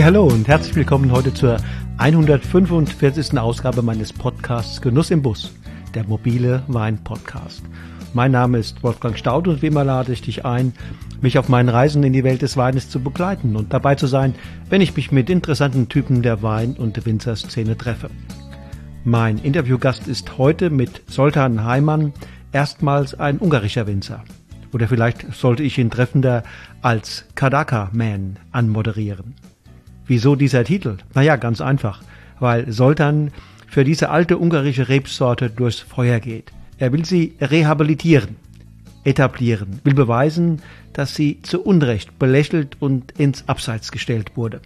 Hey, hallo und herzlich willkommen heute zur 145. Ausgabe meines Podcasts Genuss im Bus, der mobile Wein-Podcast. Mein Name ist Wolfgang Staud und wie immer lade ich dich ein, mich auf meinen Reisen in die Welt des Weines zu begleiten und dabei zu sein, wenn ich mich mit interessanten Typen der Wein- und Winzerszene treffe. Mein Interviewgast ist heute mit Soltan Heimann erstmals ein ungarischer Winzer. Oder vielleicht sollte ich ihn treffender als Kadaka Man anmoderieren. Wieso dieser Titel? Naja, ganz einfach, weil Soltan für diese alte ungarische Rebsorte durchs Feuer geht. Er will sie rehabilitieren, etablieren, will beweisen, dass sie zu Unrecht belächelt und ins Abseits gestellt wurde.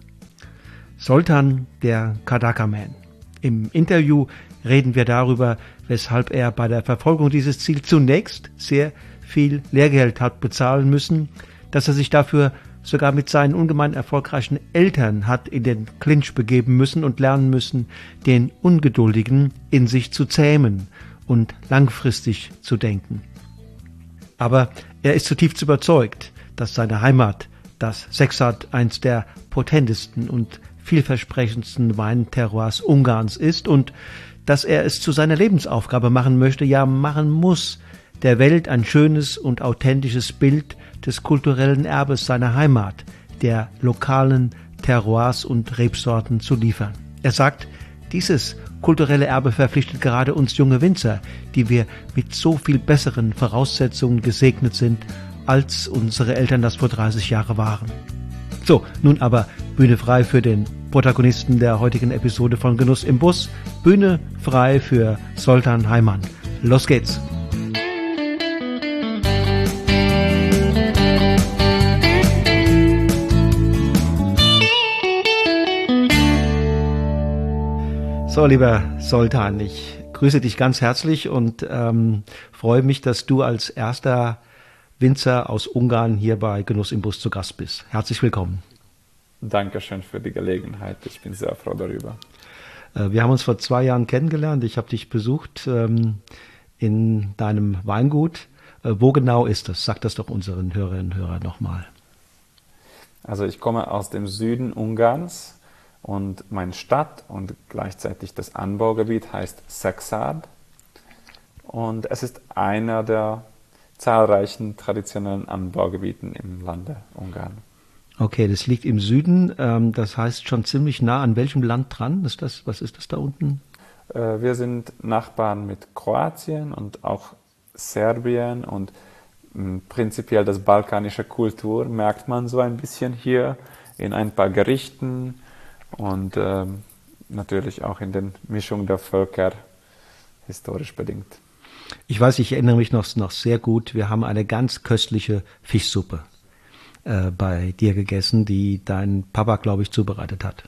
Soltan, der Kadaka-Man. Im Interview reden wir darüber, weshalb er bei der Verfolgung dieses Ziels zunächst sehr viel Lehrgeld hat bezahlen müssen, dass er sich dafür sogar mit seinen ungemein erfolgreichen Eltern hat in den Clinch begeben müssen und lernen müssen, den Ungeduldigen in sich zu zähmen und langfristig zu denken. Aber er ist zutiefst überzeugt, dass seine Heimat, das Sexart, eins der potentesten und vielversprechendsten Weinterroirs Ungarns ist und dass er es zu seiner Lebensaufgabe machen möchte, ja machen muss, der Welt ein schönes und authentisches Bild des kulturellen Erbes seiner Heimat, der lokalen Terroirs und Rebsorten zu liefern. Er sagt, dieses kulturelle Erbe verpflichtet gerade uns junge Winzer, die wir mit so viel besseren Voraussetzungen gesegnet sind, als unsere Eltern das vor 30 Jahren waren. So, nun aber Bühne frei für den Protagonisten der heutigen Episode von Genuss im Bus. Bühne frei für Soltan Heimann. Los geht's! So, lieber Soltan, ich grüße dich ganz herzlich und ähm, freue mich, dass du als erster Winzer aus Ungarn hier bei Genuss im Bus zu Gast bist. Herzlich willkommen. Dankeschön für die Gelegenheit. Ich bin sehr froh darüber. Äh, wir haben uns vor zwei Jahren kennengelernt. Ich habe dich besucht ähm, in deinem Weingut. Äh, wo genau ist das? Sag das doch unseren Hörerinnen und Hörern nochmal. Also ich komme aus dem Süden Ungarns, und meine Stadt und gleichzeitig das Anbaugebiet heißt Sexard. Und es ist einer der zahlreichen traditionellen Anbaugebieten im Lande Ungarn. Okay, das liegt im Süden, ähm, das heißt schon ziemlich nah an welchem Land dran? Ist das, was ist das da unten? Äh, wir sind Nachbarn mit Kroatien und auch Serbien und hm, prinzipiell das balkanische Kultur merkt man so ein bisschen hier in ein paar Gerichten und ähm, natürlich auch in den Mischungen der Völker historisch bedingt. Ich weiß, ich erinnere mich noch, noch sehr gut. Wir haben eine ganz köstliche Fischsuppe äh, bei dir gegessen, die dein Papa, glaube ich, zubereitet hat.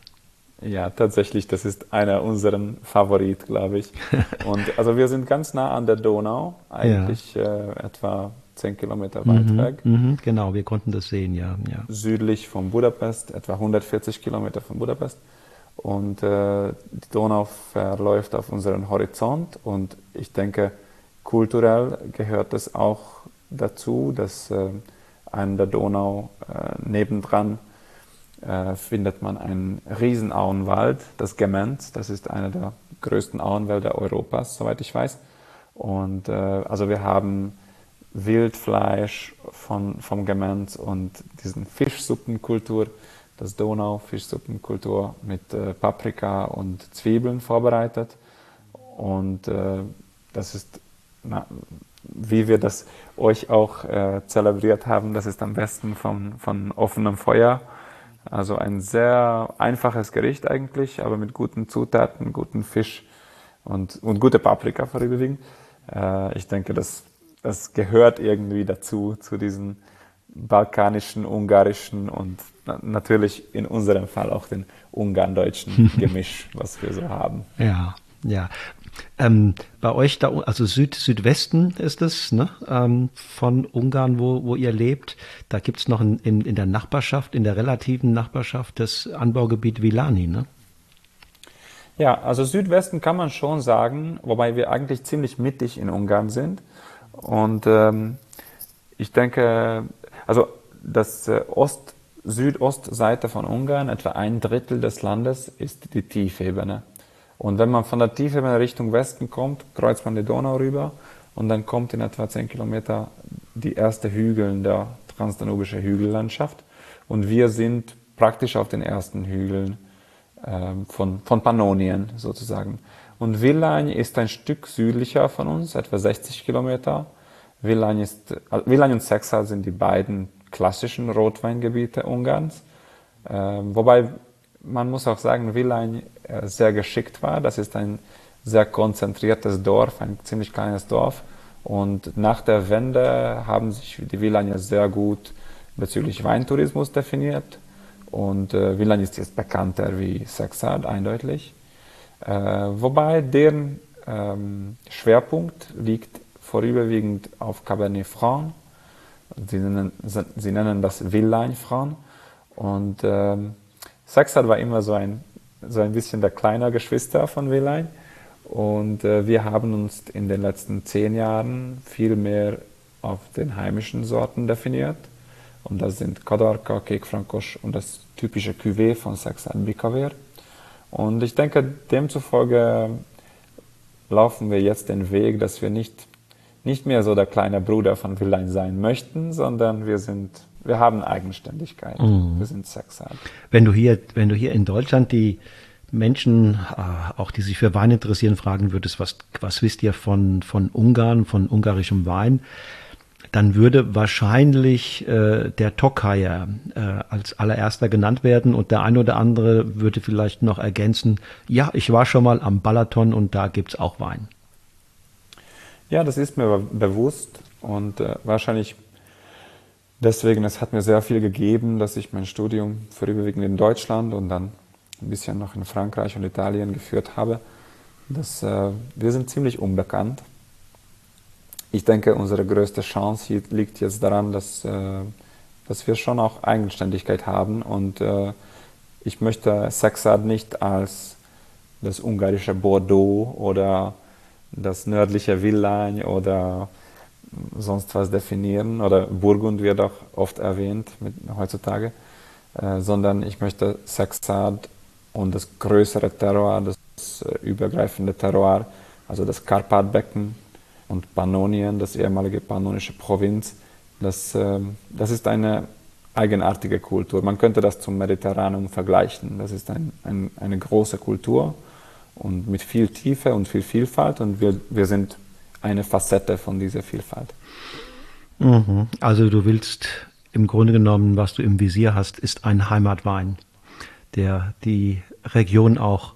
Ja, tatsächlich, das ist einer unserer Favorit, glaube ich. Und also wir sind ganz nah an der Donau, eigentlich ja. äh, etwa zehn Kilometer weit mhm, weg. Mhm, genau, wir konnten das sehen, ja, ja. Südlich von Budapest, etwa 140 Kilometer von Budapest. Und äh, die Donau verläuft auf unseren Horizont und ich denke, kulturell gehört es auch dazu, dass äh, an der Donau äh, nebendran äh, findet man einen Riesenauenwald, das Gemenz. Das ist einer der größten Auenwälder Europas, soweit ich weiß. Und äh, also wir haben Wildfleisch von, vom Gemenz und diesen Fischsuppenkultur, das Donau-Fischsuppenkultur mit äh, Paprika und Zwiebeln vorbereitet. Und äh, das ist, na, wie wir das euch auch äh, zelebriert haben, das ist am besten von, von offenem Feuer. Also ein sehr einfaches Gericht eigentlich, aber mit guten Zutaten, guten Fisch und, und gute Paprika vorüberwiegend. Äh, ich denke, das das gehört irgendwie dazu, zu diesen balkanischen, ungarischen und natürlich in unserem Fall auch den ungarn-deutschen Gemisch, was wir so haben. Ja, ja. Ähm, bei euch da, also Süd, Südwesten ist es, ne? Ähm, von Ungarn, wo, wo ihr lebt. Da gibt es noch in, in, in, der Nachbarschaft, in der relativen Nachbarschaft das Anbaugebiet Vilani, ne? Ja, also Südwesten kann man schon sagen, wobei wir eigentlich ziemlich mittig in Ungarn sind. Und ähm, ich denke, also das äh, Ost Südostseite von Ungarn, etwa ein Drittel des Landes, ist die Tiefebene. Und wenn man von der Tiefebene Richtung Westen kommt, kreuzt man die Donau rüber und dann kommt in etwa 10 Kilometer die erste Hügel der transdanubische Hügellandschaft. Und wir sind praktisch auf den ersten Hügeln äh, von, von Pannonien sozusagen. Und Villain ist ein Stück südlicher von uns, etwa 60 Kilometer. Villain, ist, äh, Villain und Sexal sind die beiden klassischen Rotweingebiete Ungarns. Äh, wobei man muss auch sagen, Villain äh, sehr geschickt war. Das ist ein sehr konzentriertes Dorf, ein ziemlich kleines Dorf. Und nach der Wende haben sich die Villaner sehr gut bezüglich Weintourismus definiert. Und äh, Villan ist jetzt bekannter wie Sexard, eindeutig. Äh, wobei deren ähm, Schwerpunkt liegt vorüberwiegend auf Cabernet Franc. Sie nennen, sie nennen das Villain Franc. Und ähm, Sexard war immer so ein, so ein bisschen der kleine Geschwister von Villain. Und äh, wir haben uns in den letzten zehn Jahren viel mehr auf den heimischen Sorten definiert. Und das sind Kadarka, Kekfrankosch und das typische Cuvée von Sexan Bikaver. Und ich denke, demzufolge laufen wir jetzt den Weg, dass wir nicht, nicht mehr so der kleine Bruder von Villain sein möchten, sondern wir sind, wir haben Eigenständigkeit. Mhm. Wir sind Sexan. Wenn du hier, wenn du hier in Deutschland die Menschen, äh, auch die sich für Wein interessieren, fragen würdest, was, was wisst ihr von, von Ungarn, von ungarischem Wein, dann würde wahrscheinlich äh, der Tokayer äh, als allererster genannt werden und der eine oder andere würde vielleicht noch ergänzen, ja, ich war schon mal am Balaton und da gibt es auch Wein. Ja, das ist mir bewusst und äh, wahrscheinlich deswegen, es hat mir sehr viel gegeben, dass ich mein Studium vorüberwiegend in Deutschland und dann ein bisschen noch in Frankreich und Italien geführt habe, dass äh, wir sind ziemlich unbekannt. Ich denke, unsere größte Chance hier liegt jetzt daran, dass, äh, dass wir schon auch Eigenständigkeit haben und äh, ich möchte Sexad nicht als das ungarische Bordeaux oder das nördliche Villain oder sonst was definieren oder Burgund wird auch oft erwähnt mit, heutzutage, äh, sondern ich möchte Sexad und das größere Terroir, das äh, übergreifende Terroir, also das Karpatbecken und Pannonien, das ehemalige pannonische Provinz, das, äh, das ist eine eigenartige Kultur. Man könnte das zum Mediterranum vergleichen. Das ist ein, ein, eine große Kultur und mit viel Tiefe und viel Vielfalt und wir, wir sind eine Facette von dieser Vielfalt. Mhm. Also du willst im Grunde genommen, was du im Visier hast, ist ein Heimatwein der die Region auch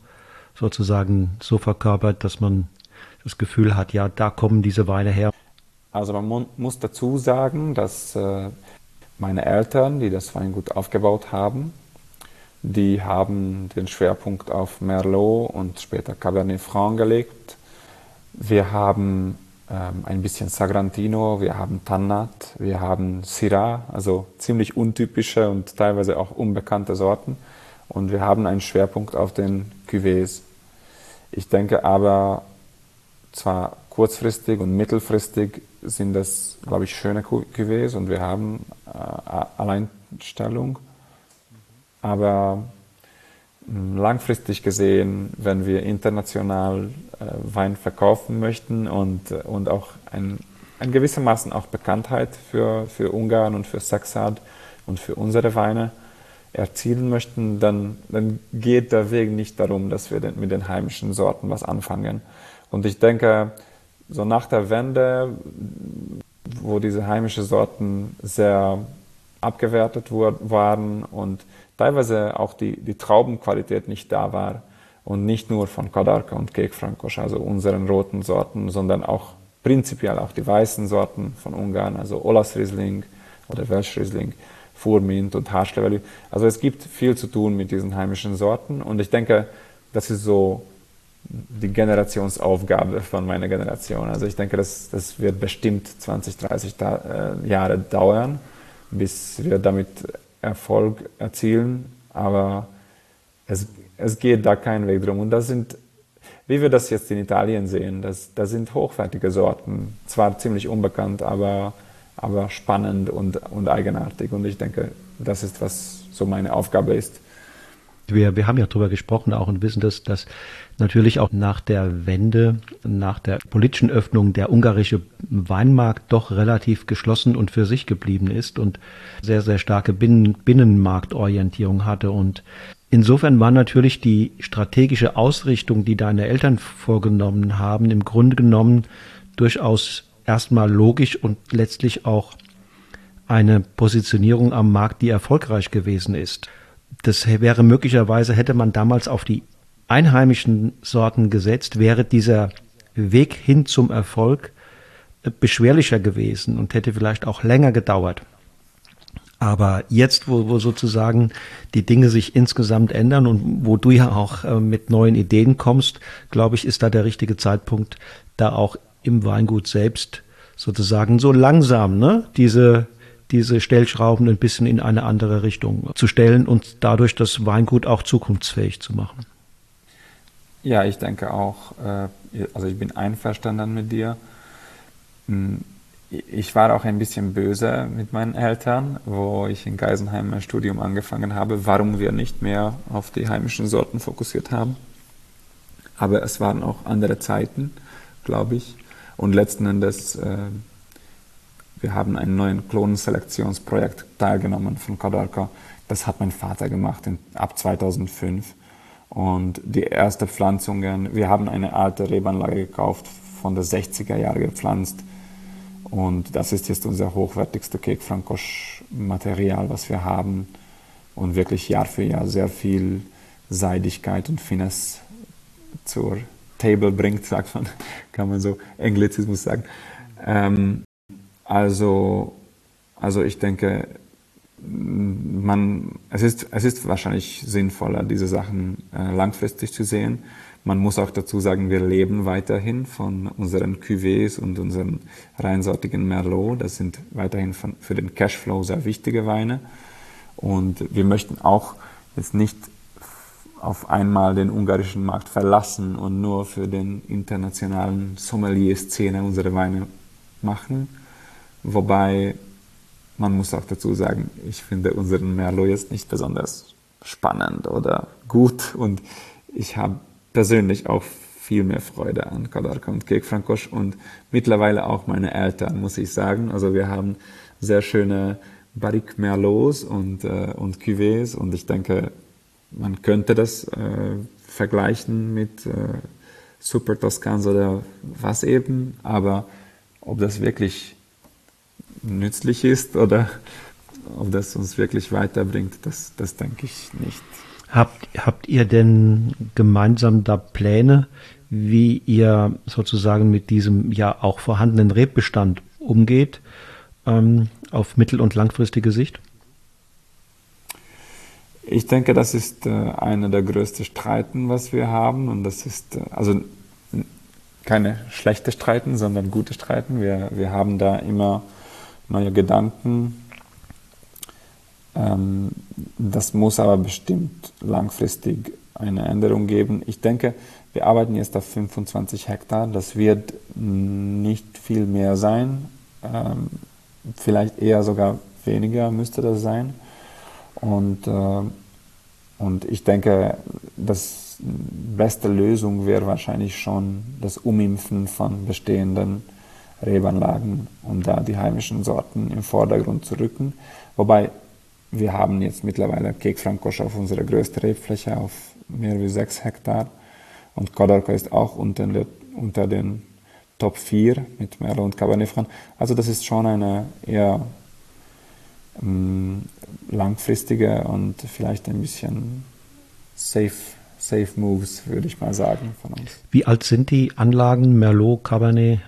sozusagen so verkörpert, dass man das Gefühl hat, ja, da kommen diese Weine her. Also man muss dazu sagen, dass äh, meine Eltern, die das Weingut aufgebaut haben, die haben den Schwerpunkt auf Merlot und später Cabernet Franc gelegt. Wir haben ähm, ein bisschen Sagrantino, wir haben Tannat, wir haben Syrah, also ziemlich untypische und teilweise auch unbekannte Sorten und wir haben einen Schwerpunkt auf den Cuvées. Ich denke aber, zwar kurzfristig und mittelfristig sind das, glaube ich, schöne Cuvées und wir haben äh, Alleinstellung, aber hm, langfristig gesehen, wenn wir international äh, Wein verkaufen möchten und, und auch ein, ein gewissermaßen auch Bekanntheit für, für Ungarn und für Sexad und für unsere Weine, erzielen möchten, dann, dann geht der Weg nicht darum, dass wir mit den heimischen Sorten was anfangen. Und ich denke, so nach der Wende, wo diese heimischen Sorten sehr abgewertet waren und teilweise auch die, die Traubenqualität nicht da war und nicht nur von Kadarka und Cake Frankosch, also unseren roten Sorten, sondern auch prinzipiell auch die weißen Sorten von Ungarn, also Olas Riesling oder Welsch Riesling, Furmint und Haarschleverli. Also es gibt viel zu tun mit diesen heimischen Sorten und ich denke, das ist so die Generationsaufgabe von meiner Generation. Also ich denke, das, das wird bestimmt 20, 30 da, äh, Jahre dauern, bis wir damit Erfolg erzielen, aber es, es geht da kein Weg drum. Und das sind, wie wir das jetzt in Italien sehen, das, das sind hochwertige Sorten, zwar ziemlich unbekannt, aber aber spannend und, und eigenartig. Und ich denke, das ist, was so meine Aufgabe ist. Wir, wir haben ja darüber gesprochen auch und wissen, dass, dass natürlich auch nach der Wende, nach der politischen Öffnung der ungarische Weinmarkt doch relativ geschlossen und für sich geblieben ist und sehr, sehr starke Binnen, Binnenmarktorientierung hatte. Und insofern war natürlich die strategische Ausrichtung, die deine Eltern vorgenommen haben, im Grunde genommen durchaus erstmal logisch und letztlich auch eine Positionierung am Markt, die erfolgreich gewesen ist. Das wäre möglicherweise, hätte man damals auf die einheimischen Sorten gesetzt, wäre dieser Weg hin zum Erfolg äh, beschwerlicher gewesen und hätte vielleicht auch länger gedauert. Aber jetzt, wo, wo sozusagen die Dinge sich insgesamt ändern und wo du ja auch äh, mit neuen Ideen kommst, glaube ich, ist da der richtige Zeitpunkt, da auch im Weingut selbst sozusagen so langsam ne, diese, diese Stellschrauben ein bisschen in eine andere Richtung zu stellen und dadurch das Weingut auch zukunftsfähig zu machen. Ja, ich denke auch, äh, also ich bin einverstanden mit dir. Hm, ich war auch ein bisschen böse mit meinen Eltern, wo ich in Geisenheim mein Studium angefangen habe, warum wir nicht mehr auf die heimischen Sorten fokussiert haben. Aber es waren auch andere Zeiten, glaube ich. Und letzten Endes, äh, wir haben ein neuen Klonenselektionsprojekt teilgenommen von Kodorka. Das hat mein Vater gemacht in, ab 2005. Und die ersten Pflanzungen, wir haben eine alte Rebanlage gekauft, von der 60er Jahre gepflanzt. Und das ist jetzt unser hochwertigste Cake Francoche Material, was wir haben. Und wirklich Jahr für Jahr sehr viel Seidigkeit und Finesse zur Table bringt, sagt man, kann man so Englizismus sagen. Ähm, also, also ich denke, man, es, ist, es ist wahrscheinlich sinnvoller, diese Sachen äh, langfristig zu sehen. Man muss auch dazu sagen, wir leben weiterhin von unseren Cuvées und unseren reinsortigen Merlot. Das sind weiterhin von, für den Cashflow sehr wichtige Weine. Und wir möchten auch jetzt nicht auf einmal den ungarischen Markt verlassen und nur für den internationalen Sommelier-Szene unsere Weine machen. Wobei man muss auch dazu sagen, ich finde unseren Merlot jetzt nicht besonders spannend oder gut. Und ich habe persönlich auch viel mehr Freude an Kadarka und Cake Francoche. Und mittlerweile auch meine Eltern, muss ich sagen. Also wir haben sehr schöne Barrique Merlots und, äh, und Cuvées. Und ich denke, man könnte das äh, vergleichen mit äh, Super Toscans oder was eben, aber ob das wirklich nützlich ist oder ob das uns wirklich weiterbringt, das, das denke ich nicht. Habt, habt ihr denn gemeinsam da Pläne, wie ihr sozusagen mit diesem ja auch vorhandenen Rebbestand umgeht, ähm, auf mittel- und langfristige Sicht? Ich denke, das ist äh, einer der größten Streiten, was wir haben. Und das ist äh, also keine schlechte Streiten, sondern gute Streiten. Wir, wir haben da immer neue Gedanken. Ähm, das muss aber bestimmt langfristig eine Änderung geben. Ich denke, wir arbeiten jetzt auf 25 Hektar. Das wird nicht viel mehr sein. Ähm, vielleicht eher sogar weniger müsste das sein. Und, äh, und ich denke, das beste Lösung wäre wahrscheinlich schon das Umimpfen von bestehenden Rebanlagen, um da die heimischen Sorten im Vordergrund zu rücken. Wobei wir haben jetzt mittlerweile Cake Francoche auf unserer größten Rebfläche auf mehr wie 6 Hektar und Kodorka ist auch unter, unter den Top 4 mit Merlot und Cabernet Franc. Also das ist schon eine eher ähm, langfristige und vielleicht ein bisschen safe, safe Moves, würde ich mal sagen, von uns. Wie alt sind die Anlagen Merlot, Cabernet?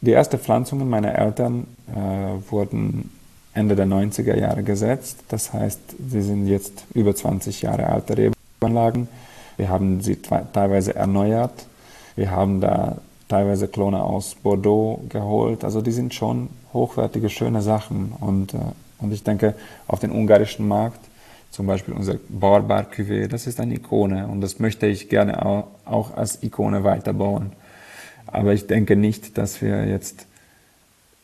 Die ersten Pflanzungen meiner Eltern äh, wurden Ende der 90er Jahre gesetzt. Das heißt, sie sind jetzt über 20 Jahre alte Rebanlagen. Wir haben sie teilweise erneuert. Wir haben da teilweise Klone aus Bordeaux geholt. Also die sind schon hochwertige, schöne Sachen. Und, äh, und ich denke, auf den ungarischen Markt, zum Beispiel unser Barbar Cuvée, das ist eine Ikone und das möchte ich gerne auch, auch als Ikone weiterbauen. Aber ich denke nicht, dass wir jetzt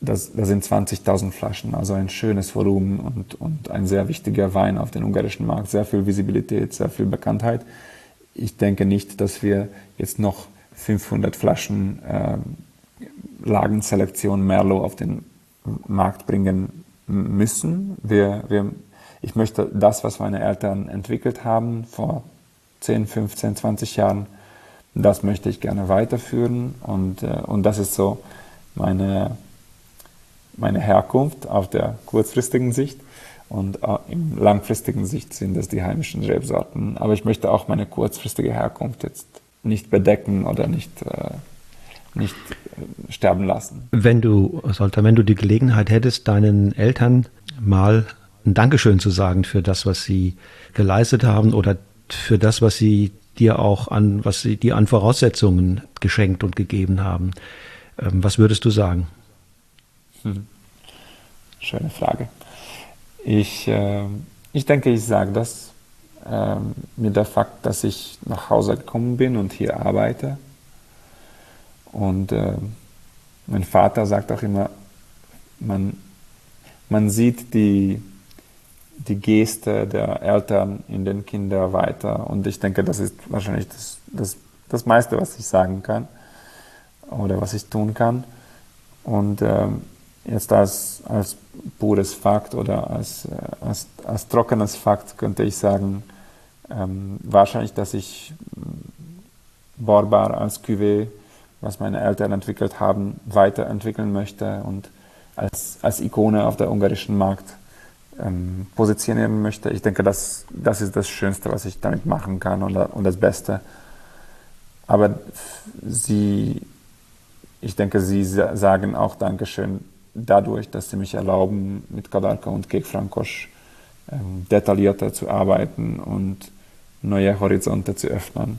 das, das sind 20.000 Flaschen, also ein schönes Volumen und, und ein sehr wichtiger Wein auf dem ungarischen Markt, sehr viel Visibilität, sehr viel Bekanntheit. Ich denke nicht, dass wir jetzt noch 500 Flaschen äh, Lagenselektion Merlot auf den Markt bringen müssen. Wir, wir, ich möchte das, was meine Eltern entwickelt haben vor 10, 15, 20 Jahren, das möchte ich gerne weiterführen und, äh, und das ist so meine, meine Herkunft auf der kurzfristigen Sicht und äh, im langfristigen Sicht sind es die heimischen Rebsorten. Aber ich möchte auch meine kurzfristige Herkunft jetzt nicht bedecken oder nicht, äh, nicht äh, sterben lassen. Wenn du, Solta, wenn du die Gelegenheit hättest, deinen Eltern mal ein Dankeschön zu sagen für das, was sie geleistet haben oder für das, was sie dir auch an, was sie dir an Voraussetzungen geschenkt und gegeben haben. Ähm, was würdest du sagen? Hm. Schöne Frage. Ich, äh, ich denke, ich sage das äh, mit der Fakt, dass ich nach Hause gekommen bin und hier arbeite. Und äh, mein Vater sagt auch immer, man, man sieht die, die Geste der Eltern in den Kindern weiter. Und ich denke, das ist wahrscheinlich das, das, das meiste, was ich sagen kann oder was ich tun kann. Und ähm, jetzt als, als pures Fakt oder als, äh, als, als trockenes Fakt könnte ich sagen, ähm, wahrscheinlich, dass ich Borbar als Cuvée, was meine Eltern entwickelt haben, weiterentwickeln möchte und als, als Ikone auf der ungarischen Markt ähm, positionieren möchte. Ich denke, das, das ist das Schönste, was ich damit machen kann und, und das Beste. Aber sie, ich denke, sie sagen auch Dankeschön dadurch, dass sie mich erlauben, mit Kadarka und Kek Frankosch ähm, detaillierter zu arbeiten und neue Horizonte zu öffnen.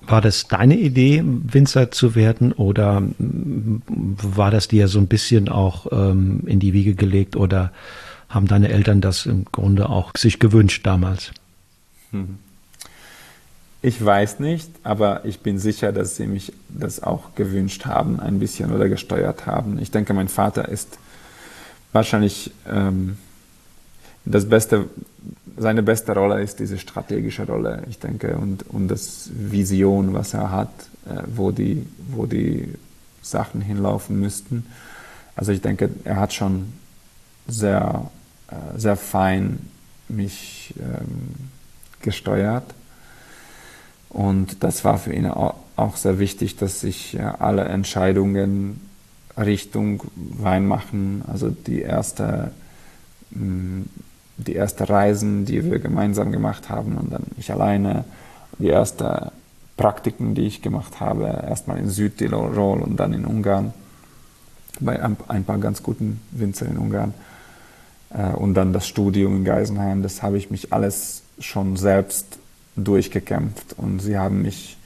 War das deine Idee, Winzer zu werden oder war das dir so ein bisschen auch ähm, in die Wiege gelegt oder haben deine Eltern das im Grunde auch sich gewünscht damals? Hm. Ich weiß nicht, aber ich bin sicher, dass sie mich das auch gewünscht haben, ein bisschen oder gesteuert haben. Ich denke, mein Vater ist wahrscheinlich ähm, das beste, seine beste Rolle ist diese strategische Rolle, ich denke, und, und das Vision, was er hat, äh, wo, die, wo die Sachen hinlaufen müssten. Also ich denke, er hat schon sehr, äh, sehr fein mich ähm, gesteuert. Und das war für ihn auch sehr wichtig, dass sich alle Entscheidungen Richtung Wein machen, also die erste die ersten Reisen, die wir gemeinsam gemacht haben und dann ich alleine, die ersten Praktiken, die ich gemacht habe, erstmal in Südtirol und dann in Ungarn, bei ein paar ganz guten Winzern in Ungarn äh, und dann das Studium in Geisenheim, das habe ich mich alles schon selbst durchgekämpft und sie haben mich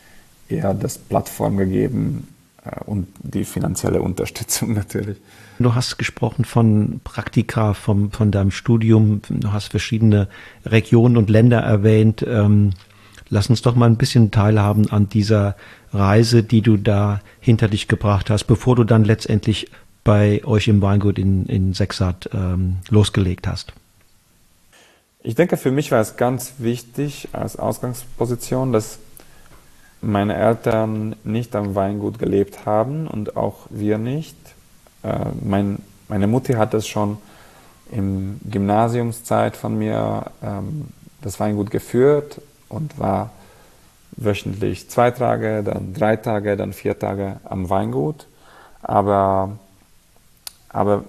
eher das Plattform gegeben, äh, und die finanzielle Unterstützung natürlich. Du hast gesprochen von Praktika, vom, von deinem Studium. Du hast verschiedene Regionen und Länder erwähnt. Ähm, lass uns doch mal ein bisschen teilhaben an dieser Reise, die du da hinter dich gebracht hast, bevor du dann letztendlich bei euch im Weingut in, in Sexart ähm, losgelegt hast. Ich denke, für mich war es ganz wichtig als Ausgangsposition, dass meine Eltern nicht am Weingut gelebt haben und auch wir nicht. Äh, mein, meine Mutter hat es schon im Gymnasiumszeit von mir ähm, das Weingut geführt und war wöchentlich zwei Tage, dann drei Tage, dann vier Tage am Weingut. Aber, aber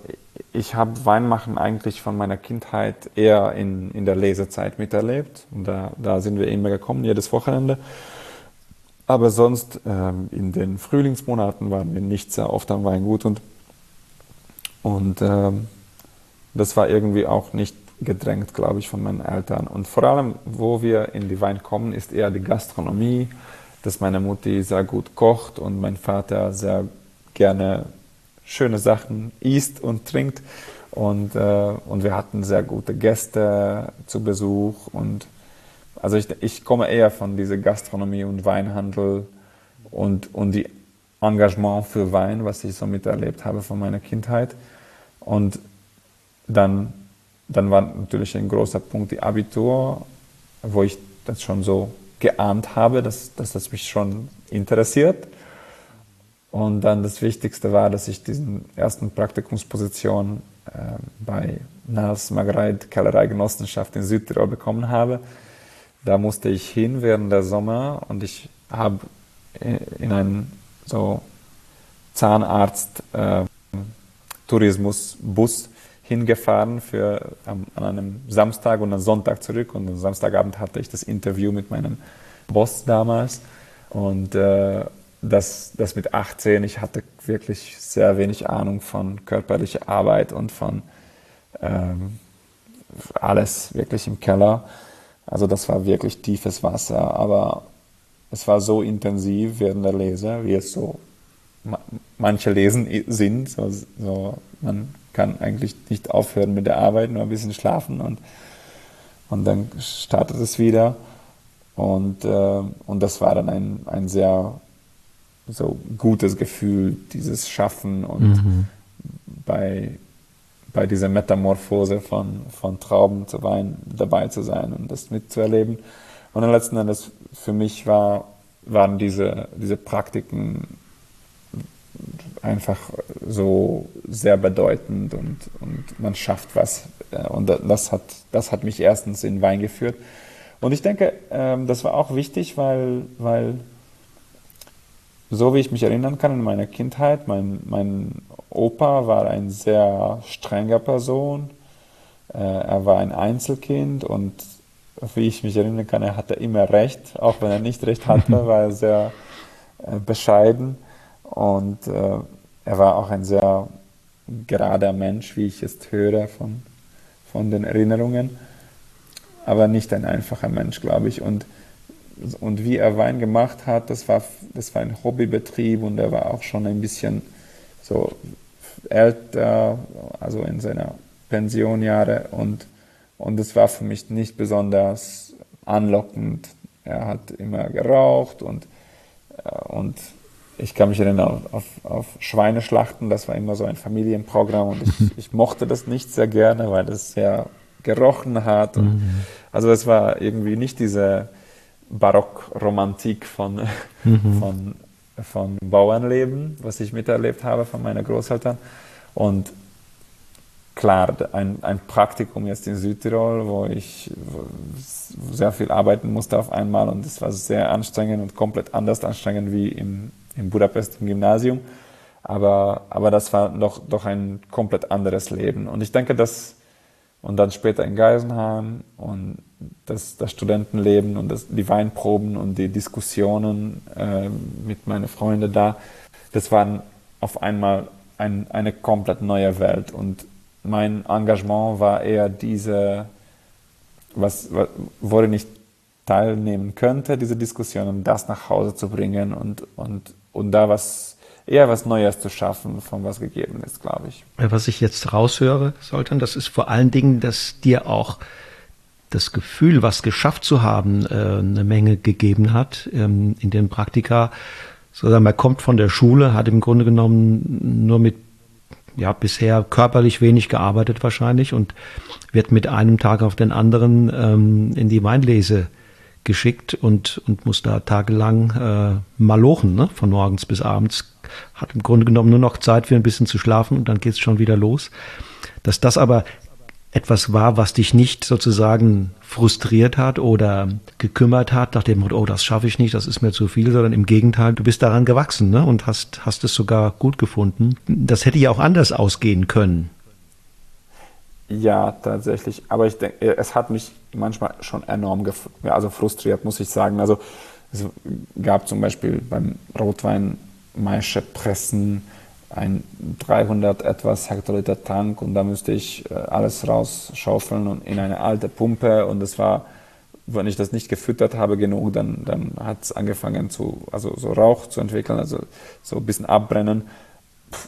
ich habe Weinmachen eigentlich von meiner Kindheit eher in, in der Lesezeit miterlebt. Und da, da sind wir immer gekommen, jedes Wochenende. Aber sonst ähm, in den Frühlingsmonaten waren wir nicht sehr oft am Weingut und, und ähm, das war irgendwie auch nicht gedrängt, glaube ich, von meinen Eltern. Und vor allem, wo wir in die Wein kommen, ist eher die Gastronomie, dass meine Mutti sehr gut kocht und mein Vater sehr gerne schöne Sachen isst und trinkt. Und, äh, und wir hatten sehr gute Gäste zu Besuch und also ich, ich komme eher von dieser Gastronomie und Weinhandel und, und die Engagement für Wein, was ich so miterlebt habe von meiner Kindheit. Und dann, dann war natürlich ein großer Punkt die Abitur, wo ich das schon so geahnt habe, dass, dass das mich schon interessiert. Und dann das Wichtigste war, dass ich diesen ersten Praktikumsposition äh, bei Nals Margareit Kellerei Genossenschaft in Südtirol bekommen habe. Da musste ich hin während der Sommer und ich habe in einen so Zahnarzt äh, Tourismusbus hingefahren für ähm, an einem Samstag und am Sonntag zurück und am Samstagabend hatte ich das Interview mit meinem Boss damals und äh, das, das mit 18, ich hatte wirklich sehr wenig Ahnung von körperlicher Arbeit und von ähm, alles wirklich im Keller. Also das war wirklich tiefes Wasser, aber es war so intensiv während der Lese, wie es so manche Lesen sind. So, so, man kann eigentlich nicht aufhören mit der Arbeit, nur ein bisschen schlafen und, und dann startet es wieder. Und, äh, und das war dann ein, ein sehr so gutes Gefühl, dieses Schaffen und mhm. bei, bei dieser Metamorphose von, von Trauben zu Wein dabei zu sein und das mitzuerleben. Und dann letzten Endes für mich war, waren diese, diese Praktiken einfach so sehr bedeutend und, und man schafft was. Und das hat, das hat mich erstens in Wein geführt. Und ich denke, ähm, das war auch wichtig, weil, weil so wie ich mich erinnern kann in meiner Kindheit, mein, mein Opa war ein sehr strenger Person. Äh, er war ein Einzelkind und wie ich mich erinnern kann, er hatte immer recht. Auch wenn er nicht recht hatte, war er sehr äh, bescheiden. Und äh, er war auch ein sehr gerader Mensch, wie ich es höre von, von den Erinnerungen. Aber nicht ein einfacher Mensch, glaube ich. Und und wie er Wein gemacht hat, das war, das war ein Hobbybetrieb und er war auch schon ein bisschen so älter, also in seiner Pensionjahre und, und das war für mich nicht besonders anlockend. Er hat immer geraucht und, äh, und ich kann mich erinnern auf, auf Schweineschlachten, das war immer so ein Familienprogramm und ich, ich mochte das nicht sehr gerne, weil das sehr gerochen hat. Und, mhm. Also es war irgendwie nicht diese Barockromantik von, mhm. von, von Bauernleben, was ich miterlebt habe von meinen Großeltern. Und klar, ein, ein Praktikum jetzt in Südtirol, wo ich sehr viel arbeiten musste auf einmal und es war sehr anstrengend und komplett anders anstrengend wie im, in Budapest im Gymnasium. Aber, aber das war doch, doch ein komplett anderes Leben. Und ich denke, dass, und dann später in Geisenheim und das, das Studentenleben und das, die Weinproben und die Diskussionen äh, mit meinen Freunden da, das waren auf einmal ein, eine komplett neue Welt. Und mein Engagement war eher diese, was, wo ich nicht teilnehmen könnte, diese Diskussionen, das nach Hause zu bringen und, und, und da was, eher was Neues zu schaffen, von was gegeben ist, glaube ich. Was ich jetzt raushöre, Soltan, das ist vor allen Dingen, dass dir auch das Gefühl, was geschafft zu haben, äh, eine Menge gegeben hat ähm, in den Praktika. Sozusagen, man kommt von der Schule, hat im Grunde genommen nur mit ja, bisher körperlich wenig gearbeitet wahrscheinlich und wird mit einem Tag auf den anderen ähm, in die Weinlese geschickt und, und muss da tagelang äh, malochen, ne? von morgens bis abends. Hat im Grunde genommen nur noch Zeit für ein bisschen zu schlafen und dann geht's schon wieder los. Dass das aber etwas war, was dich nicht sozusagen frustriert hat oder gekümmert hat, nach dem Motto, oh, das schaffe ich nicht, das ist mir zu viel, sondern im Gegenteil, du bist daran gewachsen ne? und hast, hast es sogar gut gefunden. Das hätte ja auch anders ausgehen können. Ja, tatsächlich. Aber ich denke, es hat mich manchmal schon enorm also frustriert, muss ich sagen. Also es gab zum Beispiel beim Rotwein Maische Pressen, ein 300 etwas Hektoliter Tank und da müsste ich äh, alles rausschaufeln und in eine alte Pumpe und es war, wenn ich das nicht gefüttert habe genug, dann, dann hat es angefangen zu, also so Rauch zu entwickeln, also so ein bisschen abbrennen.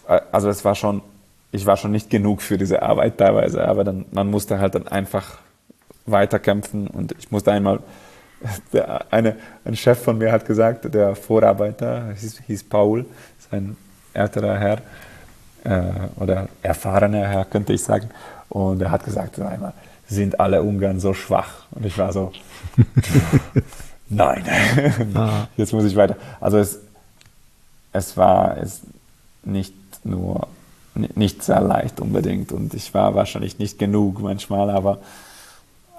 Äh, also es war schon, ich war schon nicht genug für diese Arbeit teilweise, aber dann, man musste halt dann einfach weiterkämpfen und ich musste einmal der, eine, ein Chef von mir hat gesagt, der Vorarbeiter hieß, hieß Paul, sein älterer Herr äh, oder erfahrener Herr, könnte ich sagen. Und er hat gesagt, einmal, sind alle Ungarn so schwach? Und ich war so, nein, ah. jetzt muss ich weiter. Also es, es war es nicht nur nicht sehr leicht unbedingt und ich war wahrscheinlich nicht genug manchmal, aber,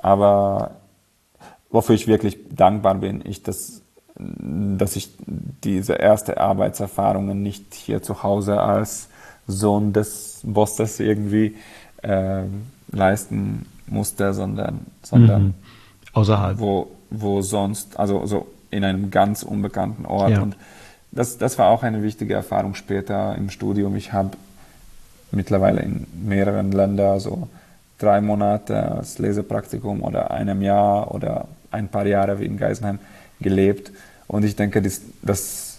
aber wofür ich wirklich dankbar bin, ich, dass, dass ich diese erste Arbeitserfahrungen nicht hier zu Hause als Sohn des Bosses irgendwie äh, leisten musste, sondern, sondern mhm. außerhalb. Wo, wo sonst, also so in einem ganz unbekannten Ort. Ja. Und das, das war auch eine wichtige Erfahrung später im Studium. Ich habe mittlerweile in mehreren Ländern so drei Monate als Lesepraktikum oder einem Jahr oder ein paar Jahre wie in Geisenheim gelebt. Und ich denke, das, das,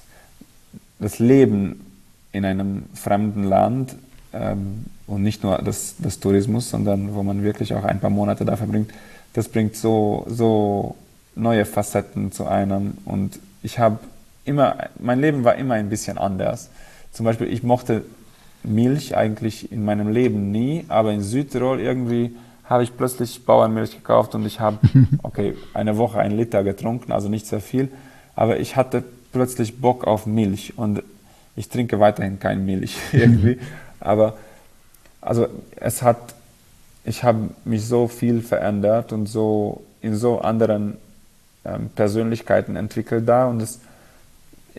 das Leben in einem fremden Land ähm, und nicht nur das, das Tourismus, sondern wo man wirklich auch ein paar Monate da verbringt, das bringt so, so neue Facetten zu einem. Und ich habe immer, mein Leben war immer ein bisschen anders. Zum Beispiel, ich mochte Milch eigentlich in meinem Leben nie, aber in Südtirol irgendwie habe ich plötzlich Bauernmilch gekauft und ich habe, okay, eine Woche ein Liter getrunken, also nicht sehr viel, aber ich hatte plötzlich Bock auf Milch und ich trinke weiterhin keine Milch irgendwie, aber also es hat, ich habe mich so viel verändert und so in so anderen ähm, Persönlichkeiten entwickelt da und es